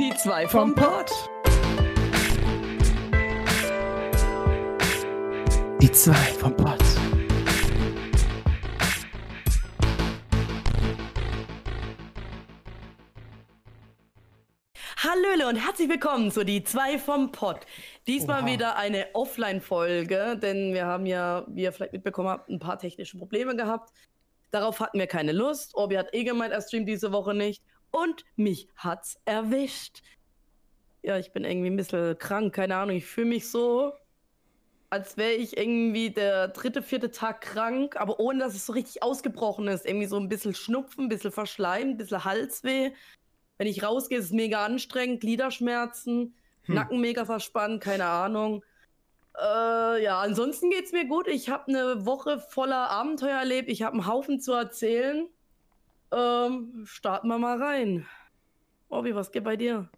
Die zwei vom Pott. Die zwei vom Pott. Hallöle und herzlich willkommen zu Die zwei vom Pott. Diesmal Oha. wieder eine Offline-Folge, denn wir haben ja, wie ihr vielleicht mitbekommen habt, ein paar technische Probleme gehabt. Darauf hatten wir keine Lust. Orbi hat eh gemeint, er streamt diese Woche nicht. Und mich hat's erwischt. Ja, ich bin irgendwie ein bisschen krank, keine Ahnung. Ich fühle mich so, als wäre ich irgendwie der dritte, vierte Tag krank, aber ohne dass es so richtig ausgebrochen ist. Irgendwie so ein bisschen Schnupfen, ein bisschen Verschleim, ein bisschen Halsweh. Wenn ich rausgehe, ist es mega anstrengend, Gliederschmerzen, Hm. Nacken mega verspannt, keine Ahnung. Äh, ja, ansonsten geht's mir gut. Ich habe eine Woche voller Abenteuer erlebt. Ich habe einen Haufen zu erzählen. Ähm, starten wir mal rein. Obi, was geht bei dir?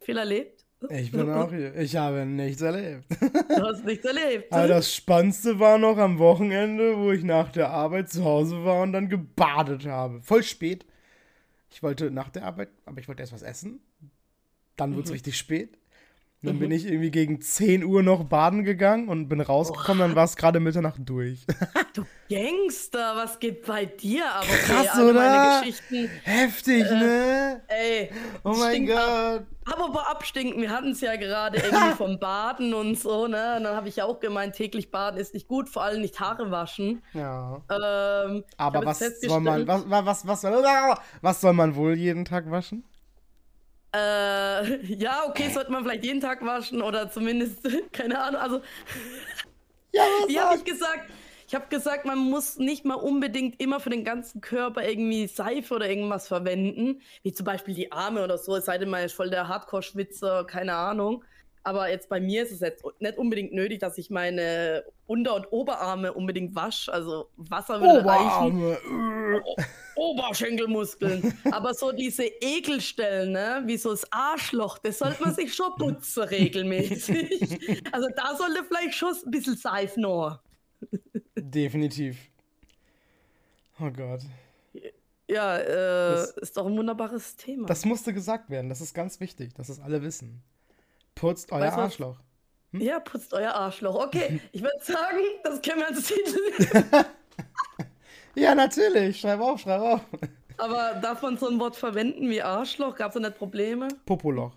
Viel erlebt? Ich bin auch hier. Ich habe nichts erlebt. Du hast nichts erlebt. Aber das Spannendste war noch am Wochenende, wo ich nach der Arbeit zu Hause war und dann gebadet habe. Voll spät. Ich wollte nach der Arbeit, aber ich wollte erst was essen. Dann wurde es Mhm. richtig spät. Dann Mhm. bin ich irgendwie gegen 10 Uhr noch baden gegangen und bin rausgekommen, dann war es gerade Mitternacht durch. Du Gangster, was geht bei dir? Aber Krass, oder? Meine Geschichten, Heftig, ne? ey. Oh mein stinkt ab. Gott. Aber abstinken, wir hatten es ja gerade irgendwie vom Baden und so, ne? Und dann habe ich ja auch gemeint, täglich baden ist nicht gut, vor allem nicht Haare waschen. Ja. Ähm, Aber was soll man, was, was, was, was, was soll man wohl jeden Tag waschen? Äh, ja, okay, sollte man vielleicht jeden Tag waschen oder zumindest, keine Ahnung, also, Ja, was wie habe ich gesagt? Ich habe gesagt, man muss nicht mal unbedingt immer für den ganzen Körper irgendwie Seife oder irgendwas verwenden, wie zum Beispiel die Arme oder so, es sei denn, man ist voll der Hardcore-Schwitzer, keine Ahnung. Aber jetzt bei mir ist es jetzt nicht unbedingt nötig, dass ich meine Unter- und Oberarme unbedingt wasche. Also Wasser würde reichen. Oberarme. Oberschenkelmuskeln. Aber so diese Ekelstellen, ne? wie so das Arschloch, das sollte man sich schon putzen regelmäßig. Also da sollte vielleicht schon ein bisschen Seife noch. Definitiv. Oh Gott. Ja, äh, Das- ist doch ein wunderbares Thema. Das musste gesagt werden. Das ist ganz wichtig, dass es alle wissen. Putzt euer Weißt? Arschloch. ja, putzt euer Arschloch. Okay, ich würde sagen, das können wir als Titel. Ja, natürlich. Schreib auf, schreib auf. Aber davon so ein Wort verwenden wie Arschloch, gab es da nicht Probleme? Popoloch.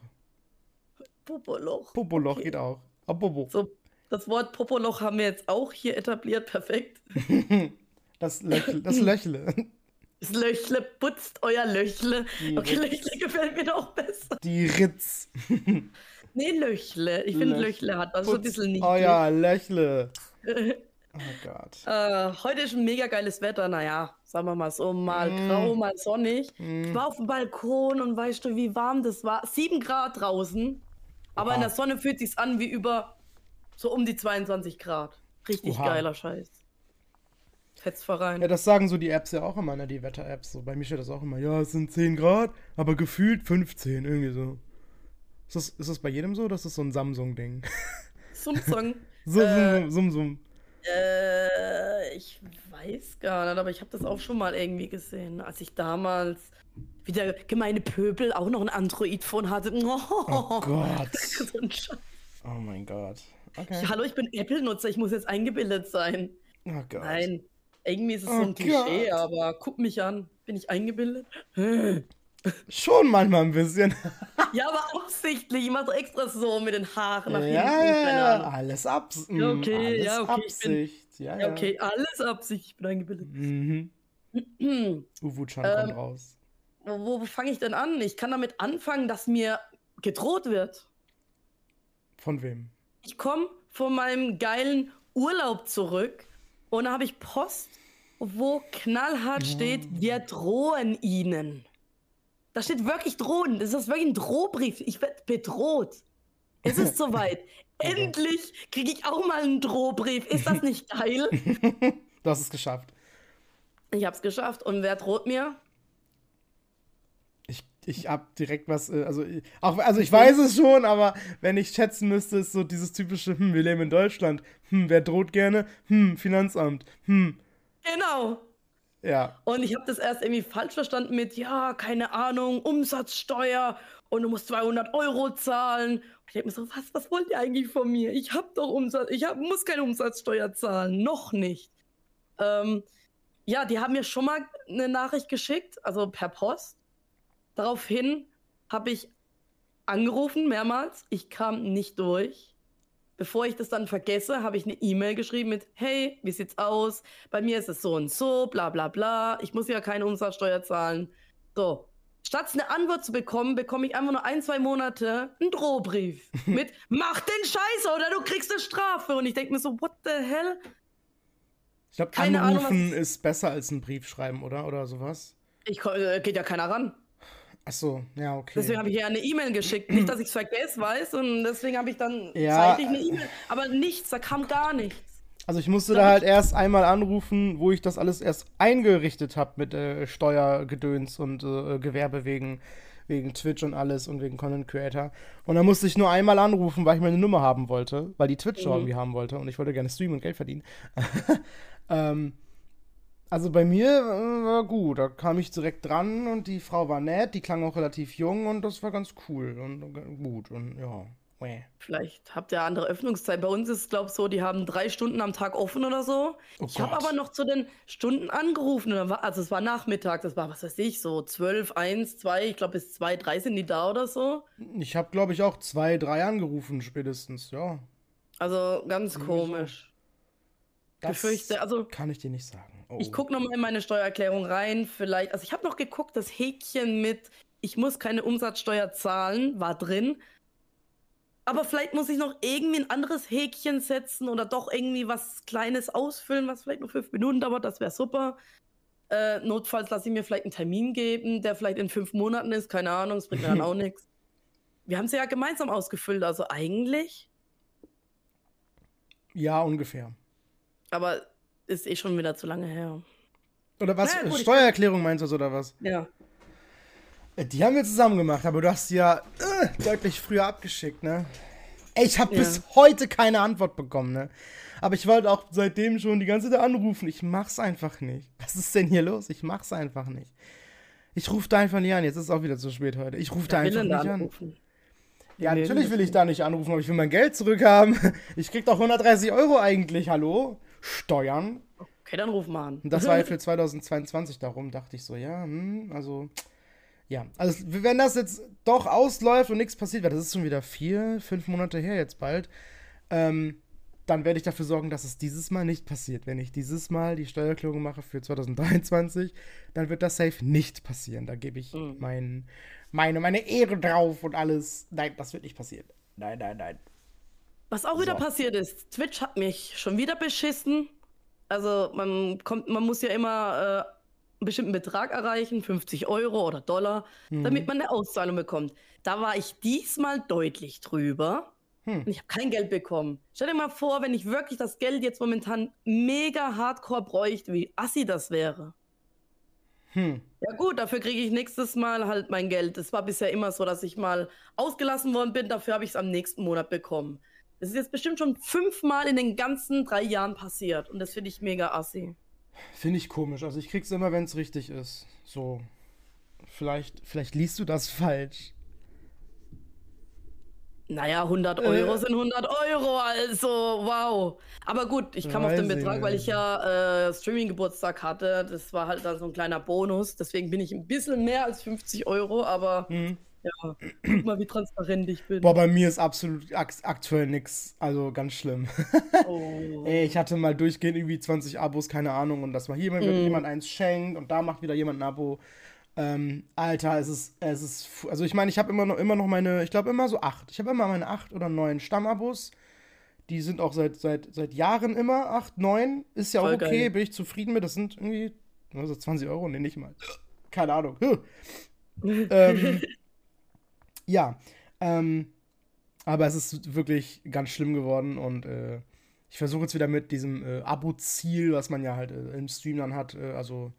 Popoloch. Popoloch Okay. geht auch. Ah, Popo. So, das Wort Popoloch haben wir jetzt auch hier etabliert. Perfekt. Das, Löchle, das Löchle. Das Löchle, putzt euer Löchle. Die Okay, Ritz. Löchle gefällt mir noch besser. Die Ritz. Nee, Löchle. Ich finde, Löch- Löchle hat das so ein bisschen niedlich. euer Löchle. Oh Gott. Äh, heute ist ein mega geiles Wetter. Naja, sagen wir mal so, mal Mm. grau, mal sonnig. Ich Mm. war auf dem Balkon und weißt du, wie warm das war? Sieben Grad draußen. Aber in Oha. der Sonne fühlt sich's an wie über so um die 22 Grad. Richtig Oha. geiler Scheiß. Fetz voran. Ja, das sagen so die Apps ja auch immer, ne? Die Wetter-Apps. So, bei mir steht das auch immer. Ja, es sind 10 Grad, aber gefühlt 15, irgendwie so. Ist das, ist das bei jedem so oder ist das so ein Samsung-Ding? Sumsong. So, Äh. sum, sum, sum. Äh, ich weiß gar nicht, aber ich habe das auch schon mal irgendwie gesehen, als ich damals wie der gemeine Pöbel auch noch ein Android-Phone hatte. Oh Gott. so. Oh mein Gott. Okay. Hallo, ich bin Apple-Nutzer, ich muss jetzt eingebildet sein. Oh Gott. Nein, irgendwie ist es so Oh ein Klischee, aber guck mich an. Bin ich eingebildet? Schon manchmal ein bisschen. ja, aber absichtlich. Ich mache extra so mit den Haaren nach ja, hinten. ja, keine ja. Alles Abs Ja, mm, okay, alles ja, okay, ich bin- Absicht. Ja, ja. Okay, alles Absicht. Ich bin eingebildet. Mhm. Hm. Uwu-chan Ähm, kommt raus. Wo, wo fange ich denn an? Ich kann damit anfangen, dass mir gedroht wird. Von wem? Ich komme von meinem geilen Urlaub zurück und da habe ich Post, wo knallhart steht, wir drohen ihnen. Da steht wirklich drohen. Das ist wirklich ein Drohbrief. Ich werde bedroht. Es ist soweit. Okay. Endlich kriege ich auch mal einen Drohbrief. Ist das nicht geil? Du hast es geschafft. Ich habe es geschafft. Und wer droht mir? Ich, ich hab direkt was, äh, also, ich- auch, also ich weiß es schon, aber wenn ich schätzen müsste, ist so dieses typische, hm, wir leben in Deutschland, hm, wer droht gerne, hm, Finanzamt, hm, Genau. Ja. Und ich habe das erst irgendwie falsch verstanden mit, ja, keine Ahnung, Umsatzsteuer und du musst 200 Euro zahlen. Und ich denke mir so, was, was wollt ihr eigentlich von mir? Ich habe doch Umsatz, ich hab, muss keine Umsatzsteuer zahlen, noch nicht. Ähm, ja, die haben mir schon mal eine Nachricht geschickt, also per Post. Daraufhin habe ich angerufen mehrmals. Ich kam nicht durch. Bevor ich das dann vergesse, habe ich eine E-Mail geschrieben mit, hey, wie sieht's aus? Bei mir ist es so und so, bla bla bla. Ich muss ja keine Umsatzsteuer zahlen. So. Statt eine Antwort zu bekommen, bekomme ich einfach nur ein, zwei Monate einen Drohbrief mit, mach den Scheiß oder du kriegst eine Strafe. Und ich denke mir so, what the hell? Ich glaube, anrufen Ahnung, ist besser als einen Brief schreiben, oder? Oder sowas? Ich, äh, geht ja keiner ran. Ach so, ja, okay. Deswegen habe ich ja eine E-Mail geschickt. Nicht, dass ich es vergesse, weiß, und deswegen habe ich dann ja. zeitlich eine E-Mail. Aber nichts, da kam gar nichts. Also ich musste da halt erst einmal anrufen, wo ich das alles erst eingerichtet habe mit äh, Steuergedöns und äh, Gewerbe wegen, wegen Twitch und alles und wegen Content Creator. Und dann musste ich nur einmal anrufen, weil ich meine Nummer haben wollte, weil die Twitch mhm. irgendwie haben wollte und ich wollte gerne streamen und Geld verdienen. ähm, also bei mir äh, war gut, da kam ich direkt dran und die Frau war nett, die klang auch relativ jung und das war ganz cool und gut und ja. Vielleicht habt ihr andere Öffnungszeit. Bei uns ist es, glaube ich, so, die haben drei Stunden am Tag offen oder so. Oh ich habe aber noch zu den Stunden angerufen. also es war Nachmittag, das war, was weiß ich, so 12, 1, 2, ich glaube bis 2, 3 sind die da oder so. Ich habe, glaube ich, auch 2, 3 angerufen spätestens, ja. Also ganz komisch. Das Befürchte, also, kann ich dir nicht sagen. Oh. Ich gucke nochmal in meine Steuererklärung rein. Vielleicht, also ich habe noch geguckt, das Häkchen mit ich muss keine Umsatzsteuer zahlen war drin. Aber vielleicht muss ich noch irgendwie ein anderes Häkchen setzen oder doch irgendwie was Kleines ausfüllen, was vielleicht nur fünf Minuten dauert. Das wäre super. Äh, notfalls lasse ich mir vielleicht einen Termin geben, der vielleicht in fünf Monaten ist. Keine Ahnung, das bringt mir dann auch nichts. Wir haben sie ja gemeinsam ausgefüllt, also eigentlich. Ja, ungefähr. Aber ist eh schon wieder zu lange her. Oder was? Naja, gut, Steuererklärung meinst du oder was? Ja. Äh, die haben wir zusammen gemacht, aber du hast sie ja äh, deutlich früher abgeschickt, ne? Ey, ich habe ja. bis heute keine Antwort bekommen, ne? Aber ich wollte auch seitdem schon die ganze Zeit anrufen. Ich mach's einfach nicht. Was ist denn hier los? Ich mach's einfach nicht. Ich rufe da einfach nicht an. Jetzt ist es auch wieder zu spät heute. Ich rufe da einfach nicht anrufen. an. Ja, natürlich will ich da nicht anrufen, aber ich will mein Geld zurückhaben. Ich krieg doch 130 Euro eigentlich, hallo? Steuern. Okay, dann ruf mal an. Und das war ja für 2022 darum, dachte ich so, ja, hm, also, ja. Also, wenn das jetzt doch ausläuft und nichts passiert, weil das ist schon wieder vier, fünf Monate her jetzt bald, ähm, dann werde ich dafür sorgen, dass es dieses Mal nicht passiert. Wenn ich dieses Mal die Steuererklärung mache für 2023, dann wird das safe nicht passieren. Da gebe ich mhm. mein, meine, meine Ehre drauf und alles. Nein, das wird nicht passieren. Nein, nein, nein. Was auch wieder passiert ist, Twitch hat mich schon wieder beschissen. Also man kommt, man muss ja immer äh, einen bestimmten Betrag erreichen, 50 Euro oder Dollar, mhm. damit man eine Auszahlung bekommt. Da war ich diesmal deutlich drüber. Hm. Und ich habe kein Geld bekommen. Stell dir mal vor, wenn ich wirklich das Geld jetzt momentan mega hardcore bräuchte, wie assi das wäre. Hm. Ja gut, dafür kriege ich nächstes Mal halt mein Geld. Es war bisher immer so, dass ich mal ausgelassen worden bin, dafür habe ich es am nächsten Monat bekommen. Das ist jetzt bestimmt schon fünfmal in den ganzen drei Jahren passiert. Und das finde ich mega assi. Finde ich komisch. Also ich krieg's immer, wenn es richtig ist. So. Vielleicht, vielleicht liest du das falsch. Naja, 100 Euro äh, sind 100 Euro, also wow. Aber gut, ich kam auf den Betrag, weil ich ja äh, Streaming-Geburtstag hatte. Das war halt dann so ein kleiner Bonus. Deswegen bin ich ein bisschen mehr als 50 Euro, aber mhm. Ja, guck mal, wie transparent ich bin. Boah, bei mir ist absolut aktuell nichts. Also ganz schlimm. Oh. Ey, ich hatte mal durchgehend irgendwie 20 Abos, keine Ahnung. Und das war hier, wenn mm. jemand eins schenkt und da macht wieder jemand ein Abo. Ähm, Alter, es ist, es ist, also ich meine, ich habe immer noch, immer noch meine, ich glaube immer so acht. Ich habe immer meine acht oder neun Stammabos. Die sind auch seit, seit, seit Jahren immer acht, neun. Ist ja auch Voll okay, geil. bin ich zufrieden mit. Das sind irgendwie, also 20 Euro, nee, nicht mal. Keine Ahnung. ähm, ja, ähm, aber es ist wirklich ganz schlimm geworden und äh, ich versuche jetzt wieder mit diesem äh, Abo-Ziel, was man ja halt äh, im Stream dann hat, äh, also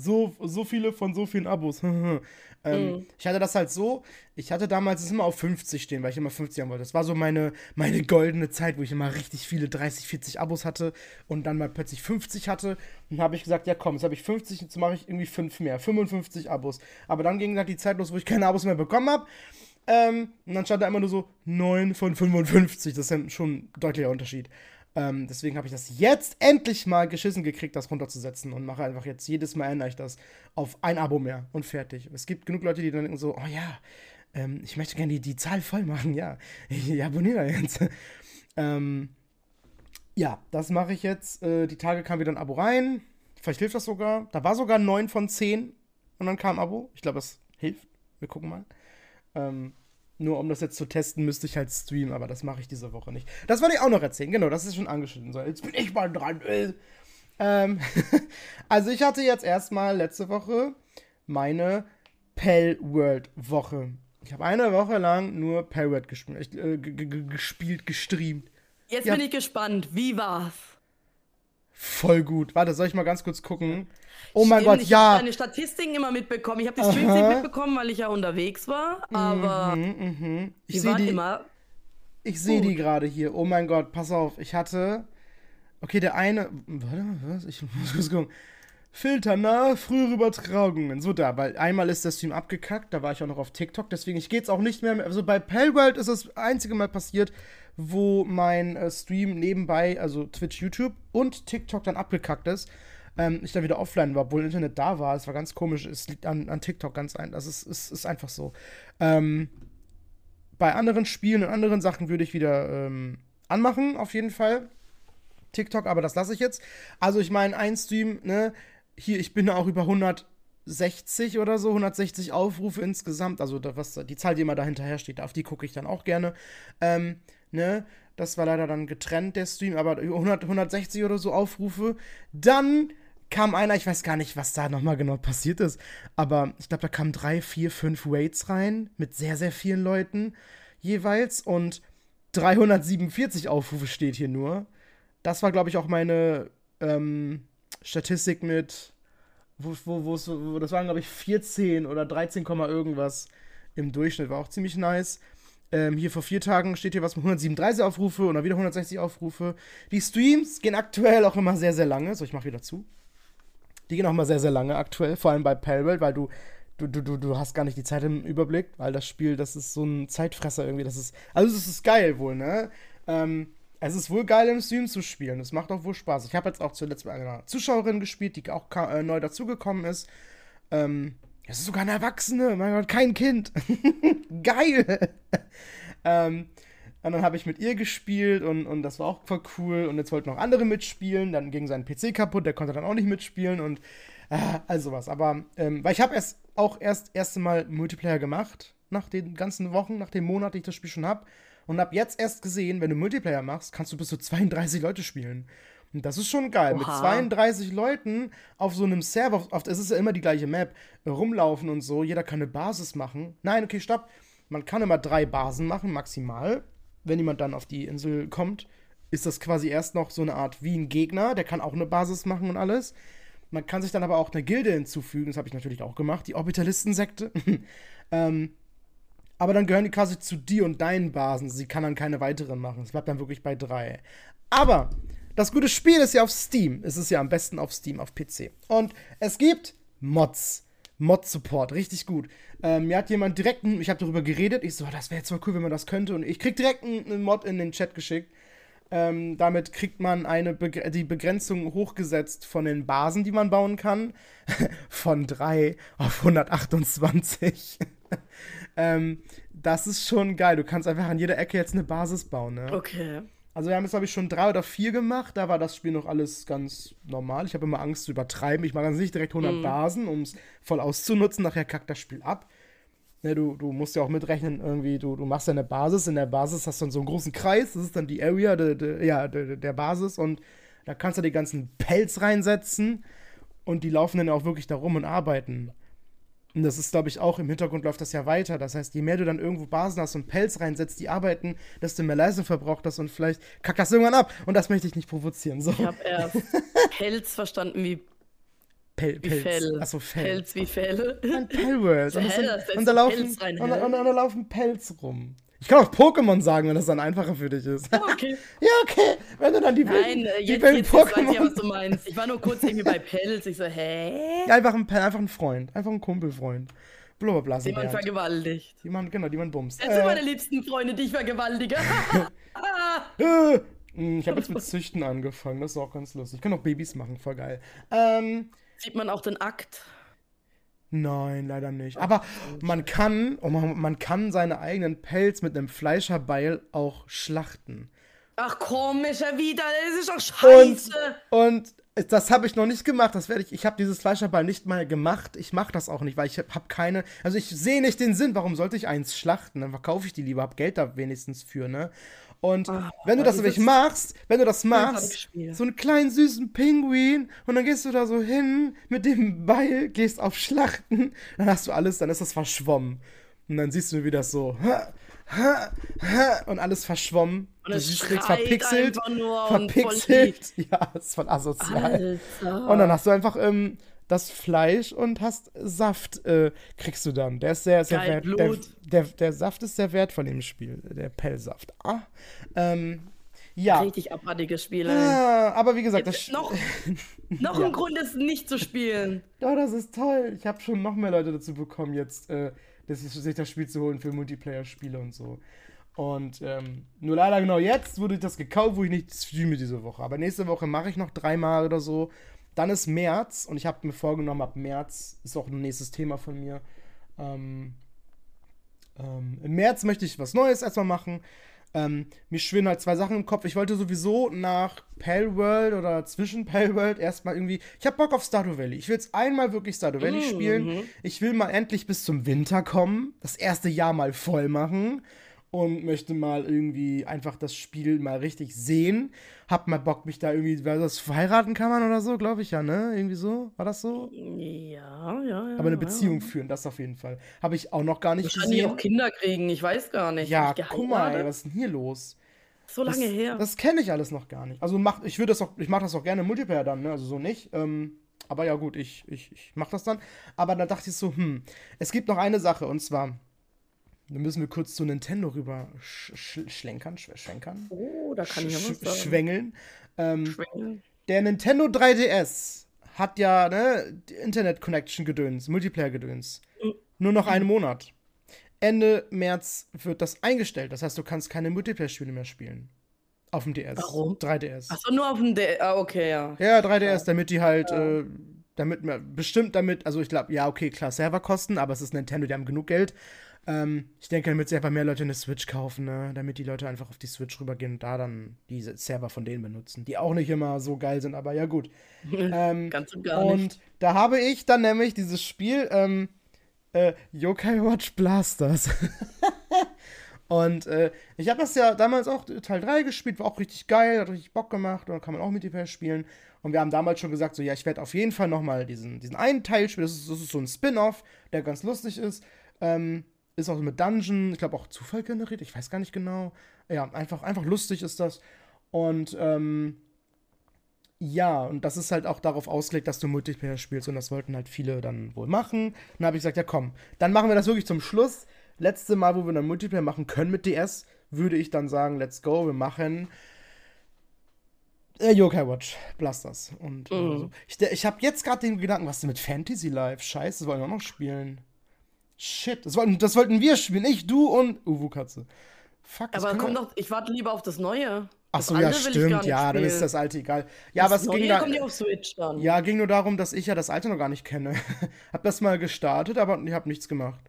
So, so viele von so vielen Abos. ähm, mm. Ich hatte das halt so, ich hatte damals es immer auf 50 stehen, weil ich immer 50 haben wollte. Das war so meine, meine goldene Zeit, wo ich immer richtig viele 30, 40 Abos hatte und dann mal plötzlich 50 hatte. Und habe ich gesagt, ja komm, jetzt habe ich 50, jetzt mache ich irgendwie 5 mehr, 55 Abos. Aber dann ging halt die Zeit los, wo ich keine Abos mehr bekommen habe. Ähm, und dann stand da immer nur so 9 von 55. Das ist ja schon ein deutlicher Unterschied. Ähm, deswegen habe ich das jetzt endlich mal geschissen gekriegt, das runterzusetzen und mache einfach jetzt jedes Mal ändere ich das auf ein Abo mehr und fertig. Es gibt genug Leute, die dann denken so, oh ja, ähm, ich möchte gerne die, die Zahl voll machen, ja, ich abonniere jetzt. ähm, ja, das mache ich jetzt. Äh, die Tage kam wieder ein Abo rein. Vielleicht hilft das sogar. Da war sogar 9 von 10 und dann kam ein Abo. Ich glaube, das hilft. Wir gucken mal. Ähm, nur um das jetzt zu testen, müsste ich halt streamen, aber das mache ich diese Woche nicht. Das wollte ich auch noch erzählen, genau, das ist schon angeschnitten. So, jetzt bin ich mal dran. Ähm, also ich hatte jetzt erstmal letzte Woche meine Pell World Woche. Ich habe eine Woche lang nur Pell World gespielt, äh, gespielt, gestreamt. Jetzt ja. bin ich gespannt, wie war's? Voll gut. Warte, soll ich mal ganz kurz gucken? Oh mein Gott, ich ja. Ich habe deine Statistiken immer mitbekommen. Ich habe die Streams nicht mitbekommen, weil ich ja unterwegs war. Aber mhm, mh. ich sehe die immer. Ich sehe die gerade hier. Oh mein Gott, pass auf. Ich hatte. Okay, der eine. Warte, was? Ich muss kurz gucken. Filter nach frühere Übertragungen. So da, weil einmal ist der Stream abgekackt, da war ich auch noch auf TikTok, deswegen ich gehe jetzt auch nicht mehr. Also bei Palworld ist das einzige Mal passiert, wo mein äh, Stream nebenbei, also Twitch, YouTube und TikTok dann abgekackt ist. Ähm, ich dann wieder offline war, obwohl Internet da war. Es war ganz komisch. Es liegt an, an TikTok ganz ein. Das ist, ist, ist einfach so. Ähm, bei anderen Spielen und anderen Sachen würde ich wieder ähm, anmachen, auf jeden Fall. TikTok, aber das lasse ich jetzt. Also ich meine, ein Stream, ne, hier, ich bin auch über 160 oder so, 160 Aufrufe insgesamt. Also was, die Zahl, die immer dahinterher steht, auf die gucke ich dann auch gerne. Ähm, ne? Das war leider dann getrennt, der Stream, aber 100, 160 oder so Aufrufe. Dann kam einer, ich weiß gar nicht, was da nochmal genau passiert ist, aber ich glaube, da kamen drei, vier, fünf Waits rein mit sehr, sehr vielen Leuten jeweils und 347 Aufrufe steht hier nur. Das war, glaube ich, auch meine ähm, Statistik mit, wo, wo, wo, das waren, glaube ich, 14 oder 13, irgendwas im Durchschnitt. War auch ziemlich nice. Ähm, hier vor vier Tagen steht hier was mit 137 Aufrufe und dann wieder 160 Aufrufe. Die Streams gehen aktuell auch immer sehr, sehr lange. So, ich mach wieder zu. Die gehen auch immer sehr, sehr lange aktuell, vor allem bei Palworld, weil du, du, du, du hast gar nicht die Zeit im Überblick, weil das Spiel, das ist so ein Zeitfresser irgendwie. Das ist, also es ist geil wohl, ne? Ähm, es ist wohl geil im Stream zu spielen. Es macht auch wohl Spaß. Ich habe jetzt auch zuletzt mit einer Zuschauerin gespielt, die auch äh, neu dazugekommen ist. Ähm, es ist sogar eine Erwachsene, mein Gott, kein Kind. Geil. ähm, und dann habe ich mit ihr gespielt und, und das war auch voll cool. Und jetzt wollten noch andere mitspielen. Dann ging sein PC kaputt, der konnte dann auch nicht mitspielen und äh, also was. Aber, ähm, weil ich habe erst auch erst erste Mal Multiplayer gemacht, nach den ganzen Wochen, nach dem Monat, den ich das Spiel schon habe. Und habe jetzt erst gesehen, wenn du Multiplayer machst, kannst du bis zu 32 Leute spielen. Und das ist schon geil. Oha. Mit 32 Leuten auf so einem Server, es ist ja immer die gleiche Map, rumlaufen und so. Jeder kann eine Basis machen. Nein, okay, stopp. Man kann immer drei Basen machen, maximal. Wenn jemand dann auf die Insel kommt, ist das quasi erst noch so eine Art wie ein Gegner. Der kann auch eine Basis machen und alles. Man kann sich dann aber auch eine Gilde hinzufügen. Das habe ich natürlich auch gemacht. Die Orbitalisten-Sekte. ähm, aber dann gehören die quasi zu dir und deinen Basen. Sie kann dann keine weiteren machen. Es bleibt dann wirklich bei drei. Aber das gute Spiel ist ja auf Steam. Es ist ja am besten auf Steam, auf PC. Und es gibt Mods. Mod-Support, richtig gut. Ähm, mir hat jemand direkt, ich habe darüber geredet, ich so, das wäre jetzt mal cool, wenn man das könnte. Und ich krieg direkt einen Mod in den Chat geschickt. Ähm, damit kriegt man eine Be die Begrenzung hochgesetzt von den Basen, die man bauen kann, von 3 auf 128. ähm, das ist schon geil. Du kannst einfach an jeder Ecke jetzt eine Basis bauen. Ne? Okay. Also wir haben jetzt, glaube ich, schon drei oder vier gemacht. Da war das Spiel noch alles ganz normal. Ich habe immer Angst zu übertreiben. Ich mache ganz nicht direkt 100 mm. Basen, um es voll auszunutzen. Nachher kackt das Spiel ab. Ne, du, du musst ja auch mitrechnen, irgendwie, du, du machst ja eine Basis. In der Basis hast du dann so einen großen Kreis. Das ist dann die Area de, de, ja, de, der Basis. Und da kannst du die ganzen Pelz reinsetzen. Und die laufen dann auch wirklich da rum und arbeiten. Und das ist, glaube ich, auch im Hintergrund läuft das ja weiter. Das heißt, je mehr du dann irgendwo Basen hast und Pelz reinsetzt, die arbeiten, desto mehr Leistung verbraucht das und vielleicht kackt das irgendwann ab. Und das möchte ich nicht provozieren. So. Ich habe erst Pelz verstanden wie Pel Pelz. Fell. Achso, Fell. Pelz wie Fell. Ein Pellworld. Und, das und, da laufen, und, und, und da laufen Pelz rum. Ich kann auch Pokémon sagen, wenn das dann einfacher für dich ist. Okay. ja, okay. Wenn du dann die Nein, wilden, äh, die jetzt, wilden jetzt, jetzt weiß ich Pokémon. was du meinst. Ich war nur kurz irgendwie bei Pelz. Ich so, hä? Ja, einfach ein, einfach ein Freund. Einfach ein Kumpelfreund. Blablabla. Die man vergewaltigt. Die man, genau, die man bumst. Das sind meine liebsten Freunde, die ich vergewaltige. Äh, mh, ich habe jetzt mit Züchten angefangen, das ist auch ganz lustig. Ich kann auch Babys machen, voll geil. Ähm, Sieht man auch den Akt. Nein, leider nicht. Aber man kann, oh man, man kann seine eigenen Pelz mit einem Fleischerbeil auch schlachten. Ach komm, ist ja wieder. Das ist doch scheiße. Und das habe ich noch nicht gemacht. Das werde ich. Ich habe dieses Fleischerball nicht mal gemacht. Ich mache das auch nicht, weil ich habe keine. Also ich sehe nicht den Sinn. Warum sollte ich eins schlachten? Dann verkaufe ich die lieber. Hab Geld da wenigstens für, ne? Und Ah, wenn du das nämlich machst, wenn du das machst, so einen kleinen süßen Pinguin und dann gehst du da so hin mit dem Beil, gehst auf Schlachten, dann hast du alles, dann ist das verschwommen. Und dann siehst du, wie das so und alles verschwommen. Und du es siehst nichts verpixelt. nur Verpixelt. Ja, ist voll asozial. Alter. Und dann hast du einfach ähm, das Fleisch und hast Saft, äh, kriegst du dann. Der ist sehr, sehr Geil, wert. Der, der, der Saft ist sehr wertvoll im Spiel, der Pellsaft. Ah, ähm, ja. Richtig abartiges Spiel, ey. Ah, aber wie gesagt, das, Noch, noch Ja. ein Grund, es nicht zu spielen. ja, das ist toll. Ich habe schon noch mehr Leute dazu bekommen, jetzt äh, das, sich das Spiel zu holen für Multiplayer-Spiele und so. Und ähm, nur leider genau jetzt wurde das gekauft, wo ich nicht streame diese Woche. Aber nächste Woche mache ich noch dreimal oder so. Dann ist März und ich habe mir vorgenommen, ab März ist auch ein nächstes Thema von mir. Ähm, ähm, Im März möchte ich was Neues erstmal machen. Ähm, mir schwirren halt zwei Sachen im Kopf. Ich wollte sowieso nach Palworld oder zwischen Palworld erstmal irgendwie. Ich habe Bock auf Stardew Valley. Ich will jetzt einmal wirklich Stardew Valley Mhm. spielen. Ich will mal endlich bis zum Winter kommen. Das erste Jahr mal voll machen. Und möchte mal irgendwie einfach das Spiel mal richtig sehen. Hab mal Bock, mich da irgendwie, war das verheiraten kann man oder so, glaube ich ja, ne? Irgendwie so? War das so? Ja, ja, ja. Aber eine ja. Beziehung führen, das auf jeden Fall. Habe ich auch noch gar nicht Wahrscheinlich gesehen. auch Kinder kriegen, ich weiß gar nicht. Ja, guck mal, ey, was ist denn hier los? So lange das, her. Das kenne ich alles noch gar nicht. Also mach, ich würde das auch, ich mache das auch gerne im Multiplayer dann, ne? Also so nicht. Ähm, aber ja gut, ich, ich, ich mache das dann. Aber dann dachte ich so, hm, es gibt noch eine Sache und zwar, da müssen wir kurz zu Nintendo rüber sch sch schlenkern, sch schwenkern, oh, da kann ich ja was sagen. schwängeln. Ähm, Schwenken. der Nintendo 3DS hat ja, ne, Internet-Connection-Gedöns, Multiplayer-Gedöns. Mhm. Nur noch einen Monat. Ende März wird das eingestellt. Das heißt, du kannst keine Multiplayer-Spiele mehr spielen. Auf dem DS. Warum? 3DS. Achso, nur auf dem D. Ah, okay, ja. Ja, 3DS, damit die halt, äh, damit man, bestimmt damit, also ich glaube, ja, okay, klar, Serverkosten, aber es ist Nintendo, die haben genug Geld. Ähm, ich denke, damit sie einfach mehr Leute eine Switch kaufen, ne? damit die Leute einfach auf die Switch rübergehen und da dann diese Server von denen benutzen, die auch nicht immer so geil sind, aber ja gut. Ähm, Ganz und gar und nicht. da habe ich dann nämlich dieses Spiel, ähm, äh, Yokai Watch Blasters. und äh, ich habe das ja damals auch Teil 3 gespielt, war auch richtig geil, hat richtig Bock gemacht und kann man auch Multiplayer spielen. Und wir haben damals schon gesagt, so ja, ich werde auf jeden Fall nochmal diesen, diesen einen Teil spielen. Das ist, das ist so ein Spin-off, der ganz lustig ist. Ähm, ist auch so mit Dungeon, ich glaube auch Zufall generiert, ich weiß gar nicht genau. Ja, einfach, einfach lustig ist das. Und ähm, ja, und das ist halt auch darauf ausgelegt, dass du Multiplayer spielst und das wollten halt viele dann wohl machen. Dann habe ich gesagt, ja komm, dann machen wir das wirklich zum Schluss. Letzte Mal, wo wir dann Multiplayer machen können mit DS, würde ich dann sagen, let's go, wir machen äh, Yokai Watch, Blasters. Und äh, Mhm. so. ich, ich habe jetzt gerade den Gedanken, was denn mit Fantasy Life? Scheiße, das wollen wir auch noch spielen. Shit, das wollten, das wollten wir spielen, ich, du und Uwu Katze. Fuck, das Aber komm doch, ich warte lieber auf das Neue. Ach Das so, ja, stimmt, ja, dann ist das alte egal. Ja, aber das es ging Neue da. kommt ja auf Switch dann. Ja, ging nur darum, dass ich ja das alte noch gar nicht kenne. hab das mal gestartet, aber ich hab nichts gemacht.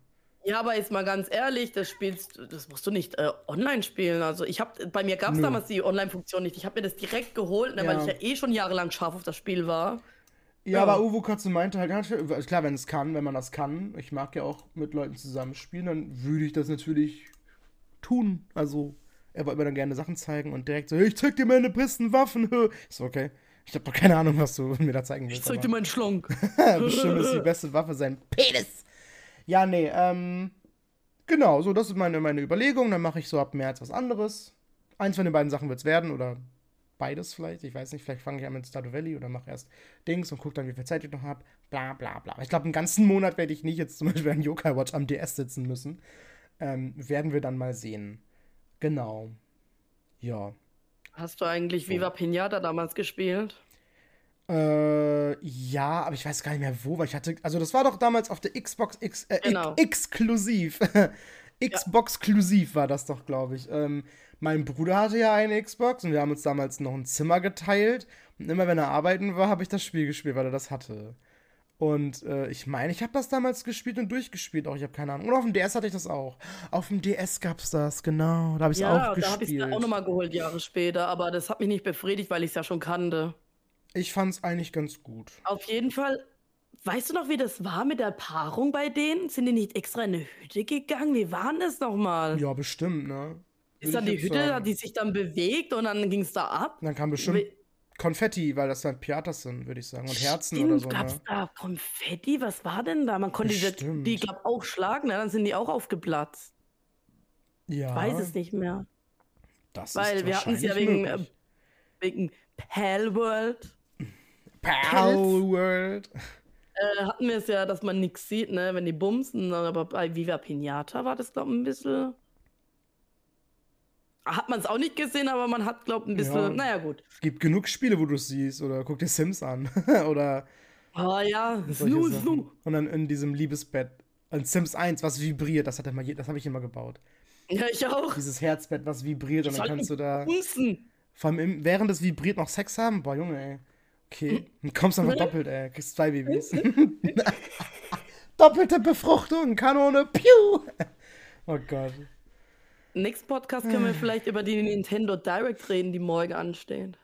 Ja, aber jetzt mal ganz ehrlich, das spielst, das musst du nicht äh, online spielen. Also ich habe, bei mir gab es damals die Online-Funktion nicht. Ich habe mir das direkt geholt, ne, weil Ja. ich ja eh schon jahrelang scharf auf das Spiel war. Ja, Ja. aber Uwe Kotze meinte halt, klar, wenn es kann, wenn man das kann, ich mag ja auch mit Leuten zusammenspielen, dann würde ich das natürlich tun. Also, er wollte mir dann gerne Sachen zeigen und direkt so, ich zeig dir meine besten Waffen. Ich so, okay. Ich habe doch keine Ahnung, was du mir da zeigen willst. Ich zeig aber- dir meinen Schlong. Bestimmt ist die beste Waffe sein Penis. Ja, nee, ähm, genau, so, das ist meine, meine Überlegung. Dann mache ich so ab März was anderes. Eins von den beiden Sachen wird es werden oder beides vielleicht. Ich weiß nicht, vielleicht fange ich an mit Stardew Valley oder mache erst Dings und gucke dann, wie viel Zeit ich noch habe. Bla bla bla. Ich glaube, einen ganzen Monat werde ich nicht jetzt zum Beispiel an Yokai Watch am DS sitzen müssen. Ähm, werden wir dann mal sehen. Genau. Ja. Hast du eigentlich so. Viva Pinata damals gespielt? Äh, ja, aber ich weiß gar nicht mehr wo, weil ich hatte, also das war doch damals auf der Xbox X, äh, genau. exklusiv. Xbox-klusiv war das doch, glaube ich. Ähm, mein Bruder hatte ja eine Xbox und wir haben uns damals noch ein Zimmer geteilt. Und immer wenn er arbeiten war, habe ich das Spiel gespielt, weil er das hatte. Und äh, ich meine, ich habe das damals gespielt und durchgespielt auch. Ich habe keine Ahnung. Und auf dem DS hatte ich das auch. Auf dem DS gab es das, genau. Da habe ich es ja, auch gespielt. Ja, da habe ich es auch nochmal geholt, Jahre später. Aber das hat mich nicht befriedigt, weil ich es ja schon kannte. Ich fand es eigentlich ganz gut. Auf jeden Fall Weißt du noch, wie das war mit der Paarung bei denen? Sind die nicht extra in eine Hütte gegangen? Wie war denn das nochmal? Ja, bestimmt, ne? Ist dann die Hütte, sagen. die sich dann bewegt und dann ging es da ab? Und dann kam bestimmt We Konfetti, weil das dann Piatas sind, würde ich sagen. Und Herzen Stimmt, oder so. Gab's ne? da Konfetti? Was war denn da? Man konnte die, die glaube auch schlagen, ne? dann sind die auch aufgeplatzt. Ja. Ich weiß es nicht mehr. Das weil wir hatten es ja wegen, äh, wegen Pal World. Pal World äh, hatten wir es ja, dass man nichts sieht, ne, wenn die bumsen, aber bei Viva Pinata war das, glaube ich, ein bisschen. Hat man es auch nicht gesehen, aber man hat, glaube ich, ein bisschen. Ja, naja, gut. Es gibt genug Spiele, wo du es siehst. Oder guck dir Sims an. oder. Oh ja, Snoo, Snoo. Und dann in diesem Liebesbett. In Sims 1, was vibriert, das, das habe ich immer gebaut. Ja, ich auch. Dieses Herzbett, was vibriert, und dann kannst du da. Bumsen. Vor allem während es vibriert noch Sex haben. Boah, Junge, ey. Okay, dann kommst du einfach doppelt, ey. Kriegst zwei Babys. Doppelte Befruchtung, Kanone, piu! Oh Gott. Nächsten Podcast können wir vielleicht über die Nintendo Direct reden, die morgen anstehen.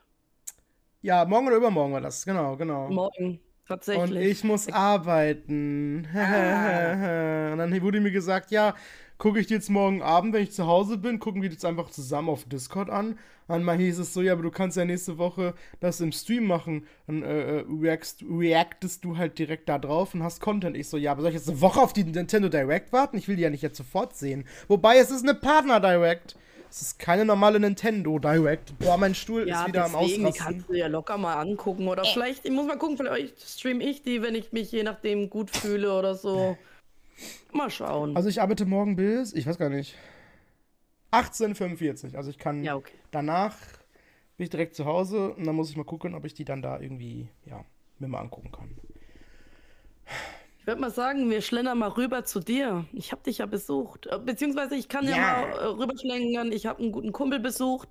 Ja, morgen oder übermorgen war das, genau, genau. Morgen, tatsächlich. Und ich muss arbeiten. Ah. Und dann wurde mir gesagt, ja, gucke ich jetzt morgen Abend, wenn ich zu Hause bin, gucken wir jetzt einfach zusammen auf Discord an. Einmal hieß es so, ja, aber du kannst ja nächste Woche das im Stream machen. Dann äh, äh, reactst, reactest du halt direkt da drauf und hast Content. Ich so, ja, aber soll ich jetzt eine Woche auf die Nintendo Direct warten? Ich will die ja nicht jetzt sofort sehen. Wobei, es ist eine Partner Direct. Es ist keine normale Nintendo Direct. Boah, mein Stuhl ja, ist wieder deswegen, am Ausrasten. Die kannst du ja locker mal angucken. Oder äh. vielleicht, ich muss mal gucken, vielleicht stream ich die, wenn ich mich je nachdem gut fühle oder so. Mal schauen. Also ich arbeite morgen bis, ich weiß gar nicht, 18.45. Also ich kann ja, okay. danach bin ich direkt zu Hause und dann muss ich mal gucken, ob ich die dann da irgendwie, ja, mir mal angucken kann. Ich würde mal sagen, wir schlendern mal rüber zu dir. Ich habe dich ja besucht. Äh, beziehungsweise ich kann ja, ja mal äh, rüberschlendern. Ich habe einen guten Kumpel besucht,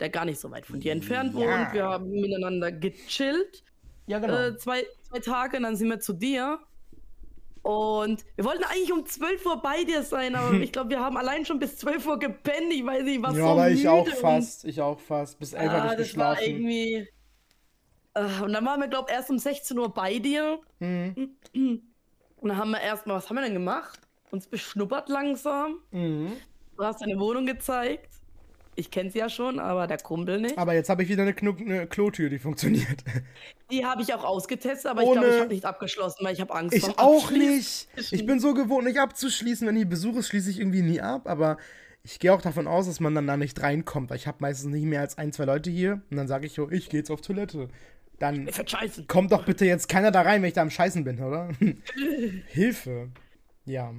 der gar nicht so weit von dir entfernt ja. wohnt. Wir haben miteinander gechillt. Ja, genau. Äh, zwei, zwei Tage, dann sind wir zu dir. Und wir wollten eigentlich um 12 Uhr bei dir sein, aber ich glaube, wir haben allein schon bis 12 Uhr gepennt. Ich weiß nicht, was ja, so aber ich auch fast. Ich auch fast. Bis 11 Uhr habe ich das geschlafen. War irgendwie. Uh, und dann waren wir, glaube ich, erst um 16 Uhr bei dir. Mhm. Und dann haben wir erstmal, was haben wir denn gemacht? Uns beschnuppert langsam. Mhm. Du hast deine Wohnung gezeigt. Ich kenne sie ja schon, aber der Kumpel nicht. Aber jetzt habe ich wieder eine, Kno eine Klotür, die funktioniert. Die habe ich auch ausgetestet, aber Ohne... ich glaube, ich habe nicht abgeschlossen, weil ich habe Angst. Ich auch nicht. Ich bin so gewohnt, nicht abzuschließen. Wenn hier Besuch ist, schließe ich irgendwie nie ab. Aber ich gehe auch davon aus, dass man dann da nicht reinkommt. Ich habe meistens nicht mehr als ein, zwei Leute hier. Und dann sage ich so, ich gehe jetzt auf Toilette. Dann kommt doch bitte jetzt keiner da rein, wenn ich da am Scheißen bin, oder? Hilfe. Ja.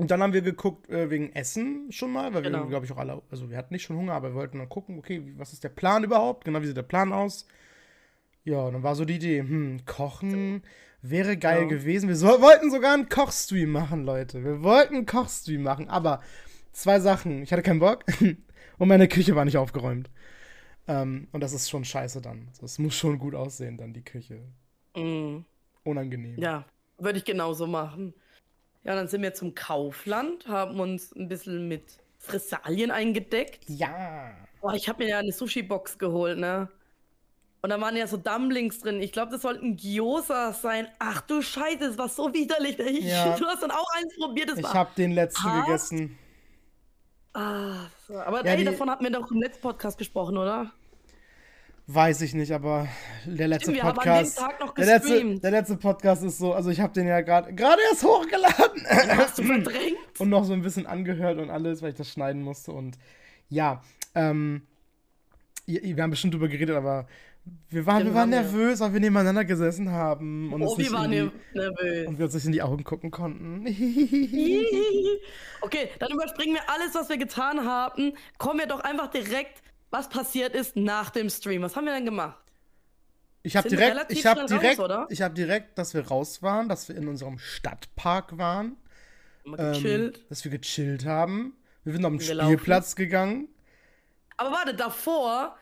Und dann haben wir geguckt äh, wegen Essen schon mal, weil genau. wir, glaube ich, auch alle, also wir hatten nicht schon Hunger, aber wir wollten dann gucken, okay, was ist der Plan überhaupt? Genau, wie sieht der Plan aus? Ja, und dann war so die Idee, hm, kochen wäre geil ja. gewesen. Wir so, wollten sogar einen Kochstream machen, Leute. Wir wollten einen Kochstream machen, aber zwei Sachen. Ich hatte keinen Bock und meine Küche war nicht aufgeräumt. Ähm, und das ist schon scheiße dann. Es muss schon gut aussehen, dann die Küche. Mm. Unangenehm. Ja, würde ich genauso machen. Ja, dann sind wir zum Kaufland, haben uns ein bisschen mit Fressalien eingedeckt. Ja. Boah, ich habe mir ja eine Sushi-Box geholt, ne? Und da waren ja so Dumplings drin. Ich glaube, das sollten Gyosas sein. Ach du Scheiße, das war so widerlich. Ich, ja. Du hast dann auch eins probiert. Das ich habe den letzten hart. gegessen. Ah, aber ja, ey, davon hatten wir doch im letzten Podcast gesprochen, oder? Weiß ich nicht, aber der letzte Stimmt, Podcast. der, letzte, der letzte Podcast ist so, also ich habe den ja gerade gerade erst hochgeladen. hast du verdrängt? Und noch so ein bisschen angehört und alles, weil ich das schneiden musste. Und ja, ähm, wir haben bestimmt drüber geredet, aber wir waren, wir waren nervös, weil wir nebeneinander gesessen haben. Und oh, wir waren die, nervös. Und wir uns nicht in die Augen gucken konnten. okay, dann überspringen wir alles, was wir getan haben. Kommen wir doch einfach direkt, was passiert ist nach dem Stream. Was haben wir denn gemacht? Ich habe direkt, ich habe direkt, raus, ich habe direkt, dass wir raus waren, dass wir in unserem Stadtpark waren. Ähm, dass wir gechillt haben. Wir sind auf den Spielplatz gegangen. Aber warte, davor,